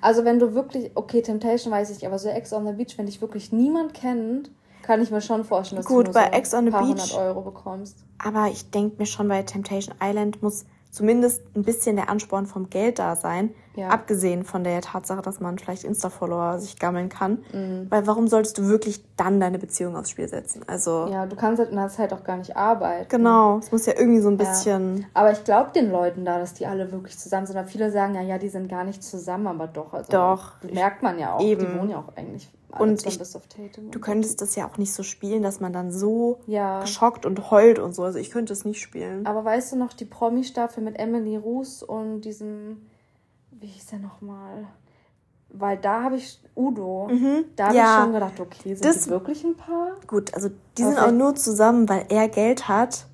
Also wenn du wirklich, okay, Temptation weiß ich, aber so Ex on the Beach, wenn dich wirklich niemand kennt, kann ich mir schon vorstellen, dass Gut, du nur bei so Ex on the Beach, 100 Euro bekommst. Aber ich denke mir schon, bei Temptation Island muss zumindest ein bisschen der Ansporn vom Geld da sein. Ja. Abgesehen von der Tatsache, dass man vielleicht Insta-Follower sich gammeln kann. Mhm. Weil warum solltest du wirklich dann deine Beziehung aufs Spiel setzen? Also. Ja, du kannst halt in der Zeit auch gar nicht arbeiten. Genau, es muss ja irgendwie so ein bisschen. Ja. Aber ich glaube den Leuten da, dass die alle wirklich zusammen sind. Aber viele sagen ja, ja, die sind gar nicht zusammen, aber doch. Also doch. Merkt man ja auch. Eben. Die wohnen ja auch eigentlich und ich, du könntest das ja auch nicht so spielen, dass man dann so ja. geschockt und heult und so. Also ich könnte es nicht spielen. Aber weißt du noch, die Promi-Staffel mit Emily Roos und diesem, wie hieß der nochmal? Weil da habe ich Udo, mhm. da habe ja. ich schon gedacht, okay, sind das, die wirklich ein Paar? Gut, also die Aber sind auch nur zusammen, weil er Geld hat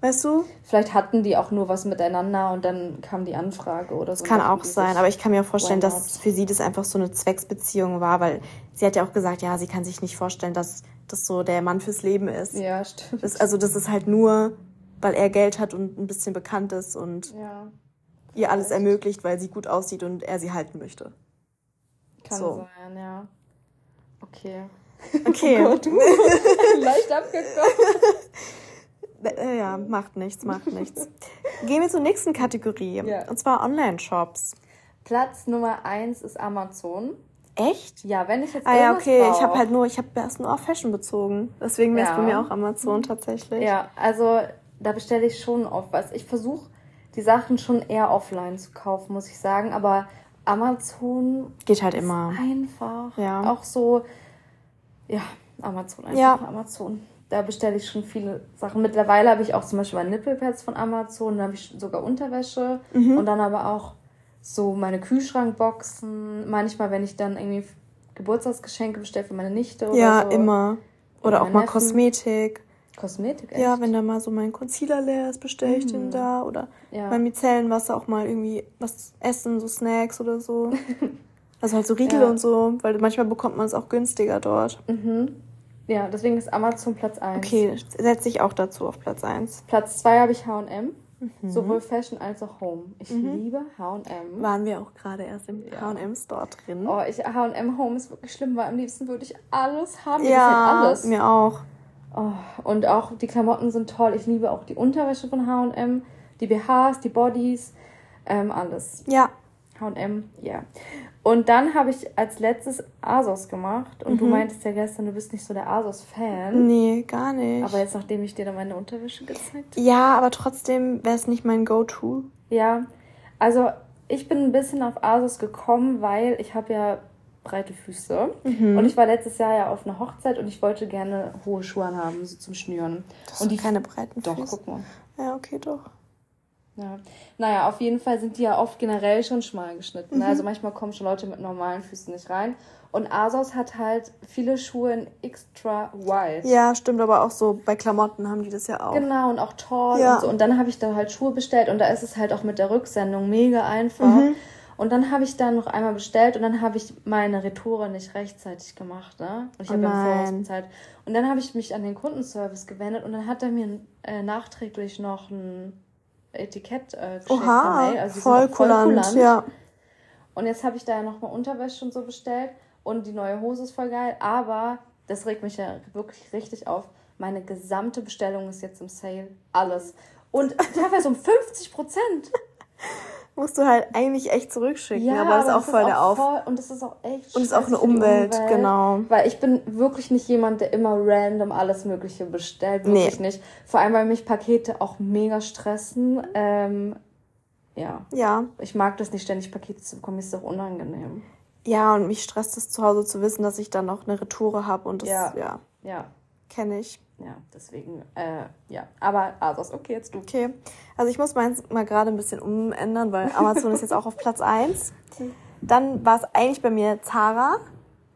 Weißt du? Vielleicht hatten die auch nur was miteinander und dann kam die Anfrage oder so. Das kann auch sein, aber ich kann mir auch vorstellen, dass für sie das einfach so eine Zwecksbeziehung war, weil sie hat ja auch gesagt, ja, sie kann sich nicht vorstellen, dass das so der Mann fürs Leben ist. Ja, stimmt. Das, also das ist halt nur, weil er Geld hat und ein bisschen bekannt ist und ja, ihr alles ermöglicht, weil sie gut aussieht und er sie halten möchte. Kann so. sein, ja. Okay. Okay. Oh Gott, Leicht abgekommen. Äh, ja, macht nichts, macht nichts. Gehen wir zur nächsten Kategorie. Ja. Und zwar Online-Shops. Platz Nummer eins ist Amazon. Echt? Ja, wenn ich jetzt. Ah ja, okay. Brauch. Ich habe halt nur, ich habe erst nur auf Fashion bezogen. Deswegen wäre es ja. bei mir auch Amazon tatsächlich. Ja, also da bestelle ich schon oft was. Ich versuche die Sachen schon eher offline zu kaufen, muss ich sagen. Aber Amazon geht halt immer. Einfach. Ja. Auch so, ja, Amazon einfach. Ja. Amazon. Da bestelle ich schon viele Sachen. Mittlerweile habe ich auch zum Beispiel meine Nippelpads von Amazon, dann habe ich sogar Unterwäsche mhm. und dann aber auch so meine Kühlschrankboxen. Manchmal, wenn ich dann irgendwie Geburtstagsgeschenke bestelle für meine Nichte oder ja, so. Ja, immer. Oder auch mal Neffen. Kosmetik. Kosmetik, echt? Ja, wenn da mal so mein Concealer leer ist, bestelle ich mhm. den da. Oder ja. mein Micellenwasser auch mal irgendwie was essen, so Snacks oder so. also halt so Riegel ja. und so, weil manchmal bekommt man es auch günstiger dort. Mhm. Ja, deswegen ist Amazon Platz 1. Okay, setze ich auch dazu auf Platz 1. Platz 2 habe ich H&M. Mhm. Sowohl Fashion als auch Home. Ich mhm. liebe H&M. Waren wir auch gerade erst im ja. H&M Store drin. Oh, ich H&M Home ist wirklich schlimm, weil am liebsten würde ich alles haben. Mir ja, alles. mir auch. Oh, und auch die Klamotten sind toll. Ich liebe auch die Unterwäsche von H&M, die BHs, die Bodies, ähm, alles. Ja. H&M, ja. Und dann habe ich als letztes Asos gemacht. Und mhm. du meintest ja gestern, du bist nicht so der Asos-Fan. Nee, gar nicht. Aber jetzt, nachdem ich dir da meine Unterwäsche gezeigt habe. Ja, aber trotzdem wäre es nicht mein Go-To. Ja, also ich bin ein bisschen auf Asos gekommen, weil ich habe ja breite Füße. Mhm. Und ich war letztes Jahr ja auf einer Hochzeit und ich wollte gerne hohe Schuhe haben, so zum Schnüren. Das und die keine breiten Füße. Doch, guck mal. Ja, okay, doch. Ja. Naja, auf jeden Fall sind die ja oft generell schon schmal geschnitten. Mhm. Also manchmal kommen schon Leute mit normalen Füßen nicht rein. Und Asos hat halt viele Schuhe in extra wide. Ja, stimmt, aber auch so bei Klamotten haben die das ja auch. Genau, und auch tall ja. und so. Und dann habe ich da halt Schuhe bestellt und da ist es halt auch mit der Rücksendung mega einfach. Mhm. Und dann habe ich da noch einmal bestellt und dann habe ich meine Retoure nicht rechtzeitig gemacht. Ne? Und ich oh habe ja Voraus bezahlt. Und dann habe ich mich an den Kundenservice gewendet und dann hat er mir äh, nachträglich noch ein Etikett äh, geschickt Oha. Also voll, voll kulant, ja. Und jetzt habe ich da ja nochmal Unterwäsche und so bestellt und die neue Hose ist voll geil, aber das regt mich ja wirklich richtig auf. Meine gesamte Bestellung ist jetzt im Sale. Alles. Und teilweise um 50 Prozent. Musst du halt eigentlich echt zurückschicken, ja, aber das ist auch voll der Auf. Voll, und das ist auch echt Und es ist auch eine Umwelt, Umwelt, genau. Weil ich bin wirklich nicht jemand, der immer random alles Mögliche bestellt. Wirklich nee. nicht. Vor allem, weil mich Pakete auch mega stressen. Ähm, ja. Ja. Ich mag das nicht, ständig Pakete zu bekommen. Ist doch unangenehm. Ja, und mich stresst es zu Hause zu wissen, dass ich dann noch eine Retoure habe und das, ja. ja. Ja. Kenne ich ja, deswegen, äh, ja. Aber Asos, okay, jetzt du. Okay. Also ich muss meins mal gerade ein bisschen umändern, weil Amazon ist jetzt auch auf Platz 1. Dann war es eigentlich bei mir Zara.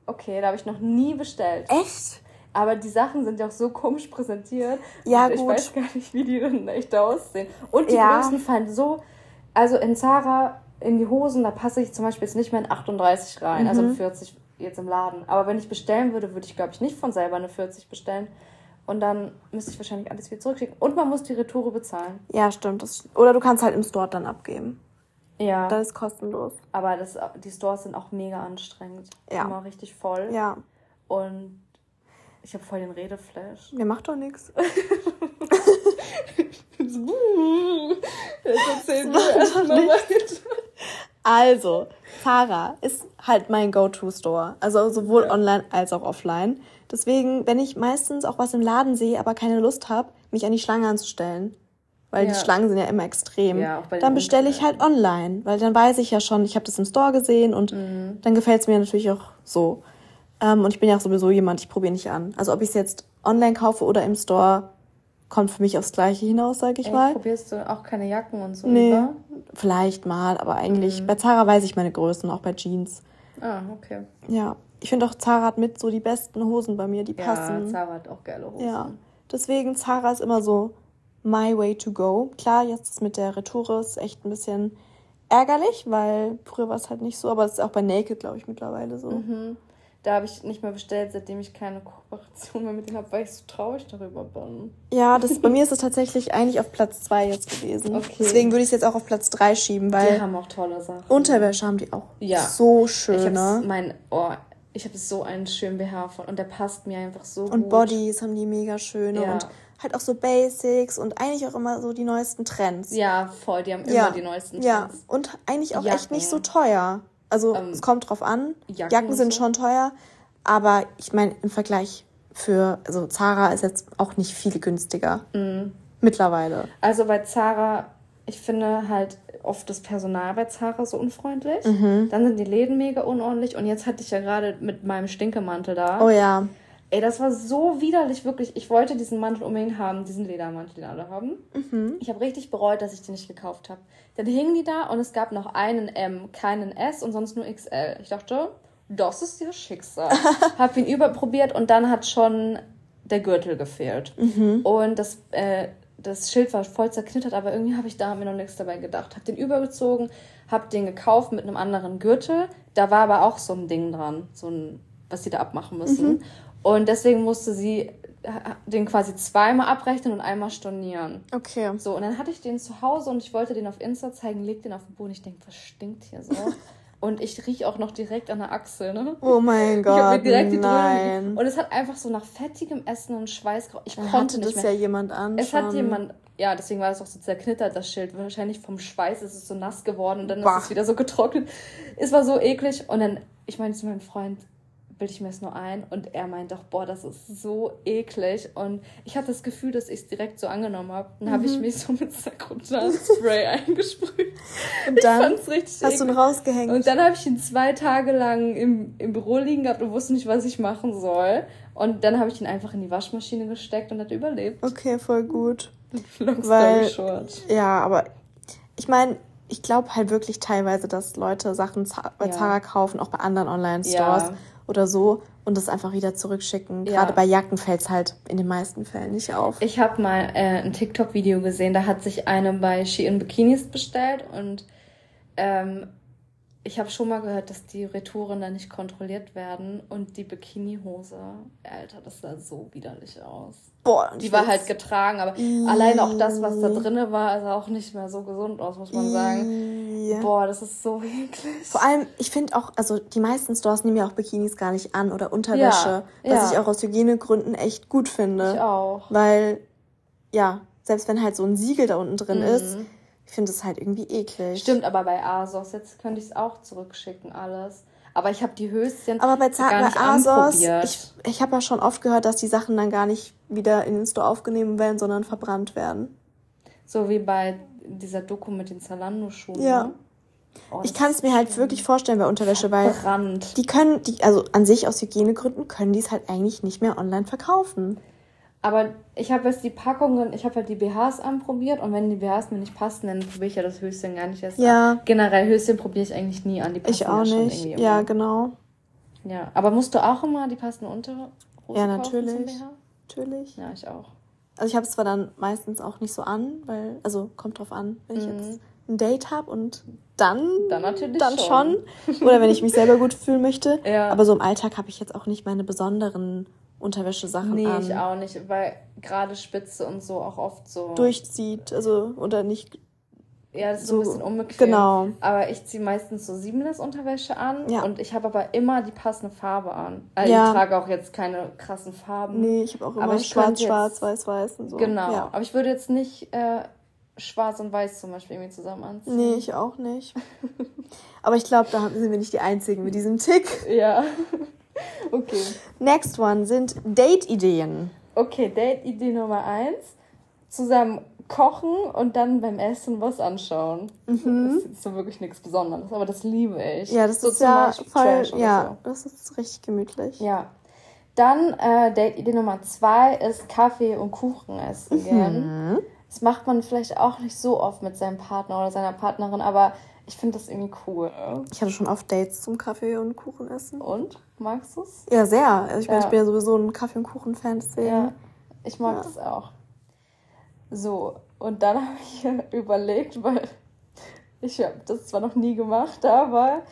Okay, da habe ich noch nie bestellt. Echt? Aber die Sachen sind ja auch so komisch präsentiert. Ja, gut. Ich weiß gar nicht, wie die dann echt aussehen. Und die ja. Größen fallen so. Also in Zara, in die Hosen, da passe ich zum Beispiel jetzt nicht mehr in 38 rein, also mhm. also in 40 jetzt im Laden. Aber wenn ich bestellen würde, würde ich, glaube ich, nicht von selber eine 40 bestellen, und dann müsste ich wahrscheinlich alles wieder zurückschicken. Und man muss die Retoure bezahlen. Ja, stimmt. Das, oder du kannst halt im Store dann abgeben. Ja. Das ist kostenlos. Aber das, die Stores sind auch mega anstrengend. Ja. Immer richtig voll. Ja. Und ich habe voll den Redeflash. Mir macht doch nichts. Also, Zara ist halt mein Go-To-Store. Also sowohl ja. online als auch offline. Deswegen, wenn ich meistens auch was im Laden sehe, aber keine Lust habe, mich an die Schlange anzustellen, weil ja. die Schlangen sind ja immer extrem, ja, dann bestelle ich halt online, weil dann weiß ich ja schon, ich habe das im Store gesehen und mhm. dann gefällt es mir natürlich auch so. Ähm, und ich bin ja auch sowieso jemand, ich probiere nicht an. Also ob ich es jetzt online kaufe oder im Store, kommt für mich aufs Gleiche hinaus, sage ich Ey, mal. Probierst du auch keine Jacken und so? Nee, über? vielleicht mal, aber eigentlich mhm. bei Zara weiß ich meine Größen, auch bei Jeans. Ah, okay. Ja, ich finde auch Zara hat mit so die besten Hosen bei mir, die ja, passen. Ja, Zara hat auch geile Hosen. Ja, deswegen Zara ist immer so my way to go. Klar, jetzt ist mit der Retoure ist echt ein bisschen ärgerlich, weil früher war es halt nicht so, aber es ist auch bei Naked, glaube ich, mittlerweile so. Mhm. Da habe ich nicht mehr bestellt, seitdem ich keine Kooperation mehr mit denen habe, weil ich so traurig darüber bin. Ja, das, bei mir ist es tatsächlich eigentlich auf Platz 2 jetzt gewesen. Okay. Deswegen würde ich es jetzt auch auf Platz 3 schieben, weil. Die haben auch tolle Sachen. Unterwäsche haben die auch. Ja. So schön? Mein, oh, ich habe so einen schönen BH von und der passt mir einfach so und gut. Und Bodies haben die mega schöne ja. und halt auch so Basics und eigentlich auch immer so die neuesten Trends. Ja, voll, die haben immer ja. die neuesten Trends. Ja, und eigentlich auch Jacken. echt nicht so teuer. Also ähm, es kommt drauf an. Jacken, Jacken sind so. schon teuer, aber ich meine im Vergleich für also Zara ist jetzt auch nicht viel günstiger. Mhm. Mittlerweile. Also bei Zara, ich finde halt oft das Personal bei Zara so unfreundlich. Mhm. Dann sind die Läden mega unordentlich. Und jetzt hatte ich ja gerade mit meinem Stinkemantel da. Oh ja. Ey, das war so widerlich, wirklich. Ich wollte diesen Mantel unbedingt haben, diesen Ledermantel, den alle haben. Mhm. Ich habe richtig bereut, dass ich den nicht gekauft habe. Dann hingen die da und es gab noch einen M, keinen S und sonst nur XL. Ich dachte, das ist ja Schicksal. hab ihn überprobiert und dann hat schon der Gürtel gefehlt. Mhm. Und das, äh, das Schild war voll zerknittert, aber irgendwie habe ich da mir noch nichts dabei gedacht. Hab den übergezogen, hab den gekauft mit einem anderen Gürtel. Da war aber auch so ein Ding dran, so ein, was sie da abmachen müssen. Mhm. Und deswegen musste sie den quasi zweimal abrechnen und einmal stornieren. Okay. So, und dann hatte ich den zu Hause und ich wollte den auf Insta zeigen, leg den auf den Boden. Ich denke, was stinkt hier so? und ich rieche auch noch direkt an der Achsel, ne? Oh mein Gott. Ich habe mir direkt die nein. Und es hat einfach so nach fettigem Essen und Schweiß. Ich dann konnte nicht das mehr. ja jemand an. Es hat jemand. Ja, deswegen war es auch so zerknittert, das Schild. Wahrscheinlich vom Schweiß ist es so nass geworden und dann bah. ist es wieder so getrocknet. Es war so eklig. Und dann, ich meinte zu meinem Freund, bilde ich mir es nur ein. Und er meint doch, boah, das ist so eklig. Und ich hatte das Gefühl, dass ich es direkt so angenommen habe. Dann mhm. habe ich mich so mit Sakrotan-Spray eingesprüht. Und dann hast eklig. du ihn rausgehängt. Und dann habe ich ihn zwei Tage lang im, im Büro liegen gehabt und wusste nicht, was ich machen soll. Und dann habe ich ihn einfach in die Waschmaschine gesteckt und hat überlebt. Okay, voll gut. Long Weil, short. Ja, aber ich meine, ich glaube halt wirklich teilweise, dass Leute Sachen bei ja. Zara kaufen, auch bei anderen Online-Stores. Ja oder so und das einfach wieder zurückschicken. Ja. Gerade bei Jacken fällt es halt in den meisten Fällen nicht auf. Ich habe mal äh, ein TikTok-Video gesehen, da hat sich eine bei Shein Bikinis bestellt und ähm, ich habe schon mal gehört, dass die Retouren da nicht kontrolliert werden und die Bikinihose, Alter, das sah so widerlich aus. Boah, die war halt getragen, aber mm. allein auch das, was da drinne war, sah auch nicht mehr so gesund aus, muss man sagen. Boah, das ist so eklig. Vor allem, ich finde auch, also die meisten Stores nehmen ja auch Bikinis gar nicht an oder Unterwäsche, ja, was ja. ich auch aus Hygienegründen echt gut finde. Ich auch. Weil, ja, selbst wenn halt so ein Siegel da unten drin mm. ist, ich finde es halt irgendwie eklig. Stimmt, aber bei ASOS, jetzt könnte ich es auch zurückschicken, alles. Aber ich habe die Höschen aber bei, gar nicht bei ASOS, ich, ich habe ja schon oft gehört, dass die Sachen dann gar nicht wieder in den Store aufgenommen werden, sondern verbrannt werden. So wie bei dieser Doku mit den Zalando-Schuhen. Ja. Ne? Oh, ich kann es mir halt wirklich vorstellen bei Unterwäsche, weil verbrannt. die können, die, also an sich aus Hygienegründen können die es halt eigentlich nicht mehr online verkaufen. Aber ich habe jetzt die Packungen, ich habe halt die BHs anprobiert und wenn die BHs mir nicht passen, dann probiere ich ja das Höschen gar nicht erst ja. an. Generell Höschen probiere ich eigentlich nie an. Die passen ich auch ja nicht. Ja, genau. Ja, aber musst du auch immer die passenden Unterhosen Ja, natürlich. Natürlich. Ja, ich auch. Also ich habe es zwar dann meistens auch nicht so an, weil, also kommt drauf an, wenn ich mhm. jetzt ein Date habe und dann, dann, natürlich dann schon. schon. Oder wenn ich mich selber gut fühlen möchte. Ja. Aber so im Alltag habe ich jetzt auch nicht meine besonderen Unterwäschesachen nee, an. Nee, ich auch nicht, weil gerade Spitze und so auch oft so. Durchzieht, also, oder nicht. Ja, das ist so, ein bisschen unbequem. Genau. Aber ich ziehe meistens so Seamless-Unterwäsche an ja. und ich habe aber immer die passende Farbe an. Also ja. ich trage auch jetzt keine krassen Farben. Nee, ich habe auch immer schwarz, schwarz, weiß, weiß und so. Genau. Ja. Aber ich würde jetzt nicht äh, schwarz und weiß zum Beispiel irgendwie zusammen anziehen. Nee, ich auch nicht. aber ich glaube, da sind wir nicht die Einzigen mit diesem Tick. Ja. Okay. Next one sind Date-Ideen. Okay, Date-Idee Nummer eins. Zusammen kochen und dann beim Essen was anschauen. Mhm. Das ist so wirklich nichts Besonderes, aber das liebe ich. Ja, das so ist ja voll, ja, so. das ist richtig gemütlich. Ja. Dann äh, Date-Idee Nummer zwei ist Kaffee und Kuchen essen gehen. Mhm. Das macht man vielleicht auch nicht so oft mit seinem Partner oder seiner Partnerin, aber ich finde das irgendwie cool. Ich hatte schon oft Dates zum Kaffee und Kuchen essen. Und? Magst du es? Ja, sehr. Also ich, meine, ja. ich bin ja sowieso ein Kaffee- und Kuchen-Fan. Ja, ich mag ja. das auch. So, und dann habe ich überlegt, weil ich habe das zwar noch nie gemacht, aber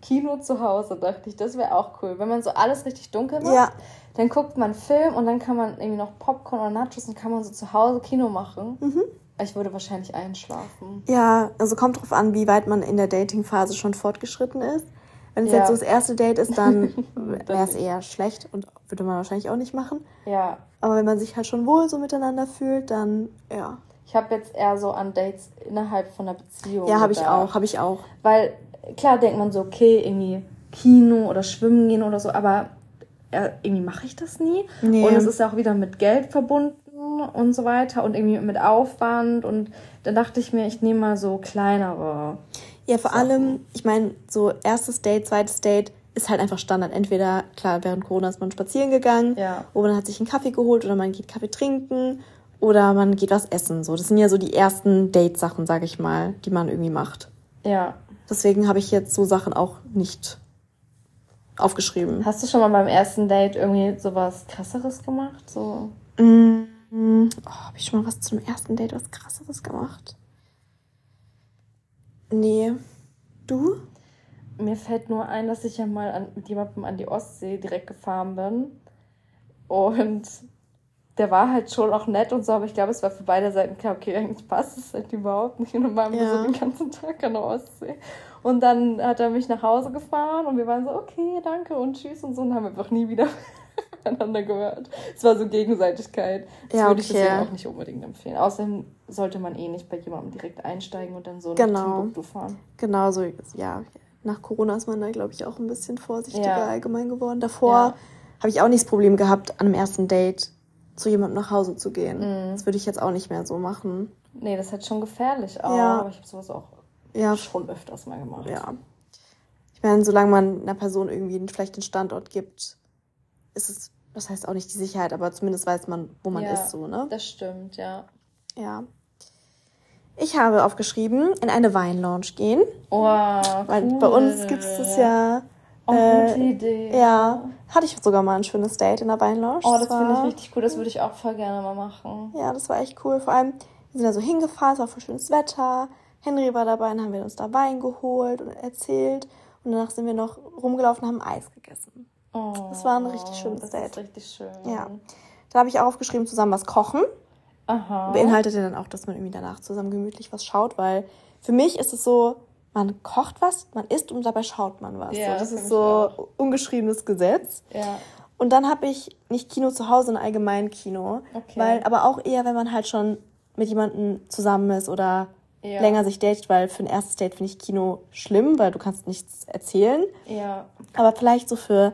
Kino zu Hause dachte ich, das wäre auch cool. Wenn man so alles richtig dunkel macht, ja. dann guckt man Film und dann kann man irgendwie noch Popcorn oder Nachos und kann man so zu Hause Kino machen. Mhm. Ich würde wahrscheinlich einschlafen. Ja, also kommt drauf an, wie weit man in der Dating-Phase schon fortgeschritten ist. Wenn es ja. jetzt so das erste Date ist, dann wäre es eher schlecht und würde man wahrscheinlich auch nicht machen. Ja. Aber wenn man sich halt schon wohl so miteinander fühlt, dann ja. Ich habe jetzt eher so an Dates innerhalb von einer Beziehung. Ja, habe ich auch, habe ich auch. Weil klar denkt man so, okay, irgendwie Kino oder Schwimmen gehen oder so, aber irgendwie mache ich das nie. Nee. Und es ist auch wieder mit Geld verbunden und so weiter und irgendwie mit Aufwand und dann dachte ich mir, ich nehme mal so kleinere. Ja, vor Sachen. allem, ich meine, so erstes Date, zweites Date ist halt einfach Standard. Entweder, klar, während Corona ist man spazieren gegangen, ja. oder man hat sich einen Kaffee geholt oder man geht Kaffee trinken oder man geht was essen. So, das sind ja so die ersten Date-Sachen, sag ich mal, die man irgendwie macht. Ja. Deswegen habe ich jetzt so Sachen auch nicht aufgeschrieben. Hast du schon mal beim ersten Date irgendwie sowas krasseres gemacht? So? Mm, oh, habe ich schon mal was zum ersten Date was krasseres gemacht? Nee. Du? Mir fällt nur ein, dass ich ja mal an, mit jemandem an die Ostsee direkt gefahren bin. Und der war halt schon auch nett und so, aber ich glaube, es war für beide Seiten klar, okay, eigentlich passt es halt überhaupt nicht. Und dann waren wir so den ganzen Tag an der Ostsee. Und dann hat er mich nach Hause gefahren und wir waren so, okay, danke und tschüss und so und haben einfach nie wieder einander gehört. Es war so Gegenseitigkeit. Das ja, würde ich deswegen auch nicht unbedingt empfehlen. Außerdem sollte man eh nicht bei jemandem direkt einsteigen und dann so genau. Timbuktu fahren. Genau, so, ja. Nach Corona ist man da, glaube ich, auch ein bisschen vorsichtiger ja. allgemein geworden. Davor ja. habe ich auch nicht das Problem gehabt, an einem ersten Date zu jemandem nach Hause zu gehen. Mhm. Das würde ich jetzt auch nicht mehr so machen. Nee, das ist halt schon gefährlich auch. Ja. Aber ich habe sowas auch ja. schon öfters mal gemacht. Ja. Ich meine, solange man einer Person irgendwie vielleicht einen Standort gibt, ist es, das heißt auch nicht die Sicherheit, aber zumindest weiß man, wo man ja, ist, so, ne? Das stimmt, ja. Ja. Ich habe aufgeschrieben, in eine Weinlounge gehen. Oh, Weil cool. bei uns gibt es das ja. Oh, äh, gute Idee. Ja, hatte ich sogar mal ein schönes Date in der Weinlounge. Oh, das, das finde ich richtig cool. Das würde ich auch voll gerne mal machen. Ja, das war echt cool. Vor allem, wir sind da so hingefahren, es war voll schönes Wetter. Henry war dabei, dann haben wir uns da Wein geholt und erzählt. Und danach sind wir noch rumgelaufen und haben Eis gegessen. Oh, das war ein richtig schönes das Date. Richtig schön. Ja. Da habe ich auch aufgeschrieben, zusammen was kochen. Aha. Beinhaltet ja dann auch, dass man irgendwie danach zusammen gemütlich was schaut, weil für mich ist es so, man kocht was, man isst und dabei schaut man was. Ja, so, das, das ist so ungeschriebenes Gesetz. Ja. Und dann habe ich nicht Kino zu Hause, sondern allgemein Kino. Okay. Weil, aber auch eher, wenn man halt schon mit jemandem zusammen ist oder ja. länger sich datet, weil für ein erstes Date finde ich Kino schlimm, weil du kannst nichts erzählen. Ja. Aber vielleicht so für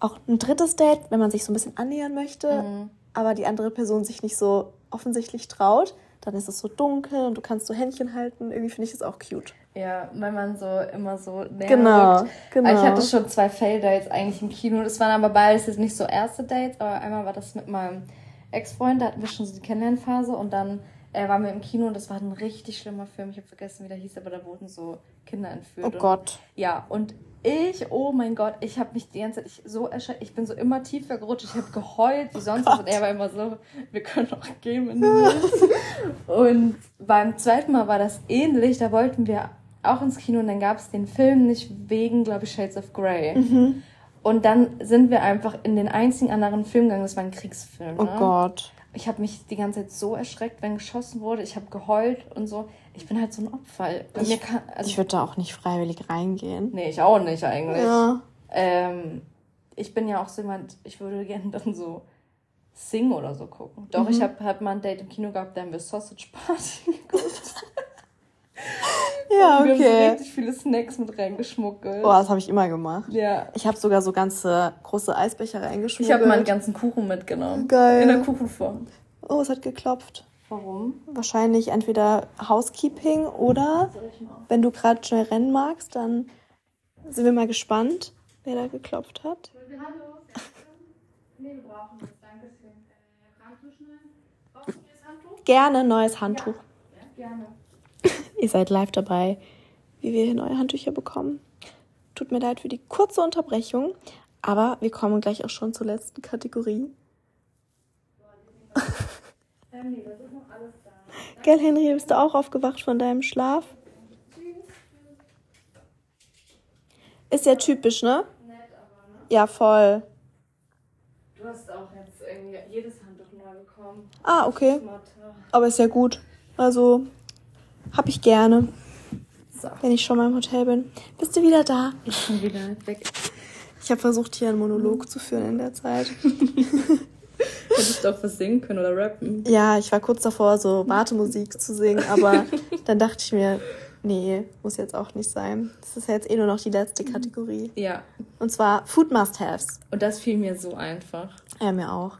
auch ein drittes Date, wenn man sich so ein bisschen annähern möchte, mhm. aber die andere Person sich nicht so offensichtlich traut, dann ist es so dunkel und du kannst so Händchen halten. Irgendwie finde ich das auch cute. Ja, weil man so immer so näher Genau, rückt. genau. Ich hatte schon zwei Fail-Dates eigentlich im Kino. Das waren aber beides jetzt nicht so erste Dates, aber einmal war das mit meinem Ex-Freund, da hatten wir schon so die Kennenlernphase und dann er war mir im Kino und das war ein richtig schlimmer Film. Ich habe vergessen, wie der hieß, aber da wurden so Kinder entführt. Oh und, Gott. Ja, und ich, oh mein Gott, ich habe mich die ganze Zeit so erschreckt. Ich bin so immer tiefer gerutscht. Ich habe geheult wie sonst was. Und er war immer so, wir können auch gehen, wenn du willst. und beim zweiten Mal war das ähnlich. Da wollten wir auch ins Kino und dann gab es den Film nicht wegen, glaube ich, Shades of Grey. Mhm. Und dann sind wir einfach in den einzigen anderen Film gegangen. Das war ein Kriegsfilm. Oh ne? Gott ich habe mich die ganze Zeit so erschreckt, wenn geschossen wurde. Ich habe geheult und so. Ich bin halt so ein Opfer. Ich, kann, also, ich würde da auch nicht freiwillig reingehen. Nee, ich auch nicht eigentlich. Ja. Ähm, ich bin ja auch so jemand, ich würde gerne dann so Sing oder so gucken. Doch, mhm. ich habe hab mal ein Date im Kino gehabt, da haben wir Sausage Party geguckt. Ja, okay. Und wir haben so richtig viele Snacks mit reingeschmuggelt. Boah, das habe ich immer gemacht. Ja. Ich habe sogar so ganze große Eisbecher reingeschmuggelt. Ich habe meinen ganzen Kuchen mitgenommen. Geil. In der Kuchenform. Oh, es hat geklopft. Warum? Wahrscheinlich entweder Housekeeping oder wenn du gerade schnell rennen magst, dann sind wir mal gespannt, wer da geklopft hat. Hallo. Nee, wir brauchen das. Dankeschön. Äh, Handtuch Brauchst du das Handtuch? Gerne, neues Handtuch. Ja, gerne. Ihr seid live dabei, wie wir hier neue Handtücher bekommen. Tut mir leid für die kurze Unterbrechung, aber wir kommen gleich auch schon zur letzten Kategorie. Gell, Henry, bist du auch aufgewacht von deinem Schlaf? Ist ja typisch, ne? Ne? Ja, voll. Du hast auch jetzt irgendwie jedes Handtuch neu bekommen. Ah, okay. Aber ist ja gut. Also, hab ich gerne. So. Wenn ich schon mal im Hotel bin. Bist du wieder da? Ich bin wieder weg. Ich habe versucht, hier einen Monolog zu führen in der Zeit. Hättest du auch was singen können oder rappen? Ja, ich war kurz davor, so Wartemusik zu singen, aber dann dachte ich mir, nee, muss jetzt auch nicht sein. Das ist jetzt eh nur noch die letzte Kategorie. Ja. Und zwar Food Must-Haves. Und das fiel mir so einfach. Ja, mir auch.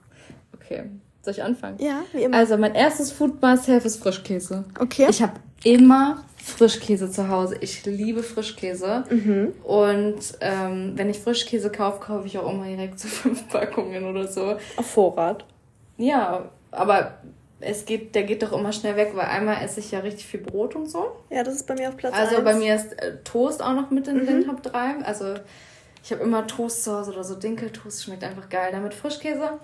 Okay. Soll ich anfangen? Ja, wie immer. Also mein erstes Food Must Have ist Frischkäse. Okay. Ich habe immer Frischkäse zu Hause. Ich liebe Frischkäse. Mhm. Und ähm, wenn ich Frischkäse kaufe, kaufe ich auch immer direkt so fünf Packungen oder so. Auf Vorrat. Ja, aber es geht, der geht doch immer schnell weg, weil einmal esse ich ja richtig viel Brot und so. Ja, das ist bei mir auf Platz Also 1. bei mir ist äh, Toast auch noch mit in mhm. den Top 3. Also ich habe immer Toast zu Hause oder so Dinkeltoast, schmeckt einfach geil. Damit Frischkäse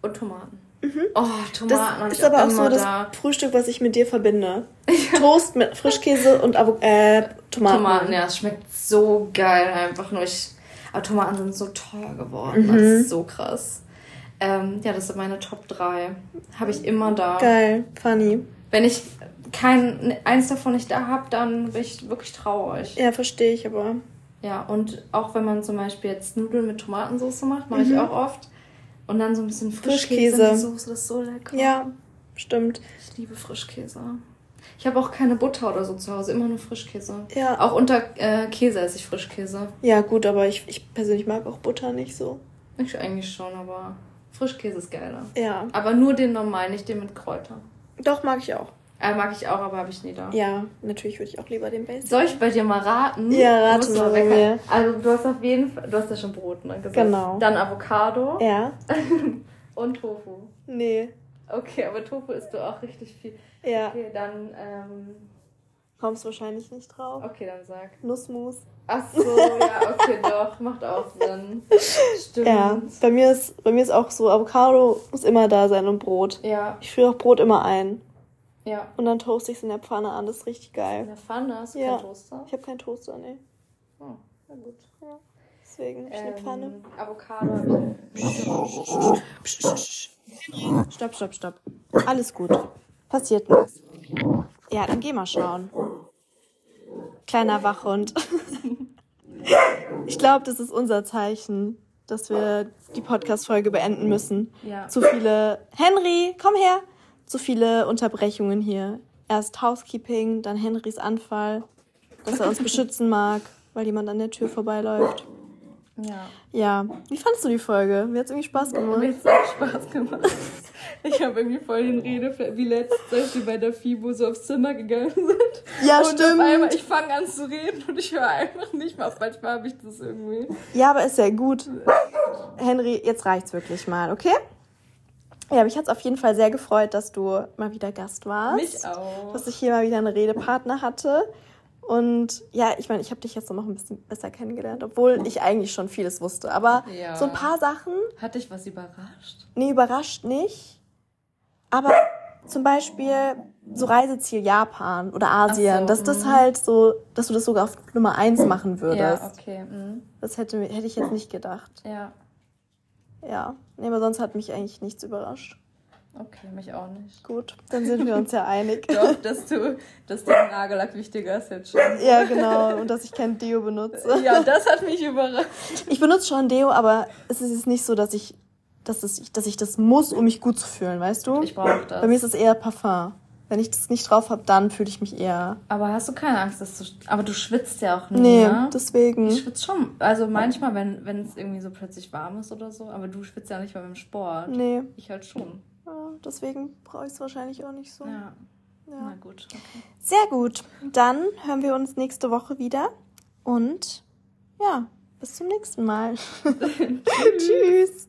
und Tomaten. Mhm. Oh, Tomaten das ist aber auch so das da. Frühstück, was ich mit dir verbinde. Toast mit Frischkäse und Avo äh, Tomaten. Tomaten, ja, es schmeckt so geil einfach nur. Ich, aber Tomaten sind so teuer geworden. Mhm. Das ist so krass. Ähm, ja, das sind meine Top 3. Habe ich immer da. Geil, funny. Wenn ich kein eins davon nicht da habe, dann bin ich wirklich traurig. Ja, verstehe ich aber. Ja, und auch wenn man zum Beispiel jetzt Nudeln mit Tomatensauce macht, mache mhm. ich auch oft. Und dann so ein bisschen Frischkäse. Frischkäse. Soße, das ist so lecker. Ja, stimmt. Ich liebe Frischkäse. Ich habe auch keine Butter oder so zu Hause, immer nur Frischkäse. Ja. Auch unter äh, Käse esse ich Frischkäse. Ja, gut, aber ich, ich persönlich mag auch Butter nicht so. Ich eigentlich schon, aber Frischkäse ist geiler. Ja. Aber nur den normalen, nicht den mit Kräutern. Doch, mag ich auch. Äh, mag ich auch, aber habe ich nie da. Ja, natürlich würde ich auch lieber den Basic. Soll ich bei dir mal raten? Ja, rate mal bei mir. Also du hast auf jeden Fall, du hast ja schon Brot, ne? Gesagt. Genau. Dann Avocado. Ja. Und Tofu. Nee. Okay, aber Tofu isst du auch richtig viel. Ja. Okay, dann, ähm... Kommst wahrscheinlich nicht drauf. Okay, dann sag. Nussmus. Ach so, ja, okay, doch, macht auch Sinn. Stimmt. Ja, bei mir ist, bei mir ist auch so, Avocado muss immer da sein und Brot. Ja. Ich führe auch Brot immer ein. Ja. Und dann toaste ich es in der Pfanne an, das ist richtig geil. In der Pfanne? Hast du ja. keinen Toaster? Ich habe keinen Toaster, nee. Oh, na gut. Ja. Deswegen ähm, eine Pfanne. Avocado. Stopp, stopp, stopp. Alles gut. Passiert nichts. Ja, dann geh mal schauen. Kleiner Wachhund. ich glaube, das ist unser Zeichen, dass wir die Podcast-Folge beenden müssen. Ja. Zu viele. Henry, komm her! Zu viele Unterbrechungen hier. Erst Housekeeping, dann Henrys Anfall, dass er uns beschützen mag, weil jemand an der Tür vorbeiläuft. Ja. Ja. Wie fandest du die Folge? Mir hat es irgendwie Spaß gemacht. Mir hat es auch Spaß gemacht. Ich habe irgendwie voll den Rede, wie letztens, als wir bei der FIBO so aufs Zimmer gegangen sind. Ja, und stimmt. Einmal, ich fange an zu reden und ich höre einfach nicht mehr auf. Manchmal habe ich das irgendwie. Ja, aber ist ja gut. Henry, jetzt reicht's wirklich mal, okay? Ja, mich hat es auf jeden Fall sehr gefreut, dass du mal wieder Gast warst. Mich auch. Dass ich hier mal wieder einen Redepartner hatte. Und ja, ich meine, ich habe dich jetzt noch ein bisschen besser kennengelernt, obwohl ich eigentlich schon vieles wusste. Aber ja. so ein paar Sachen. Hat dich was überrascht? Nee, überrascht nicht. Aber zum Beispiel so Reiseziel Japan oder Asien, so, dass das mhm. halt so, dass du das sogar auf Nummer eins machen würdest. Ja, okay. Mh. Das hätte, hätte ich jetzt nicht gedacht. Ja. Ja. Nee, aber sonst hat mich eigentlich nichts überrascht. Okay, mich auch nicht. Gut, dann sind wir uns ja einig. Doch, dass du, dass der Nagellack wichtiger ist jetzt schon. Ja, genau. Und dass ich kein Deo benutze. Ja, das hat mich überrascht. Ich benutze schon Deo, aber es ist jetzt nicht so, dass ich dass, es, dass ich das muss, um mich gut zu fühlen, weißt du? Ich brauche das. Bei mir ist es eher Parfum. Wenn ich das nicht drauf habe, dann fühle ich mich eher. Aber hast du keine Angst, dass du. Aber du schwitzt ja auch nicht. Nee, ne? deswegen. Ich schwitze schon. Also manchmal, wenn wenn es irgendwie so plötzlich warm ist oder so. Aber du schwitzt ja nicht mal beim Sport. Nee. Ich halt schon. Ja, deswegen brauche ich es wahrscheinlich auch nicht so. Ja. ja. Na gut. Okay. Sehr gut. Dann hören wir uns nächste Woche wieder. Und ja, bis zum nächsten Mal. Tschüss.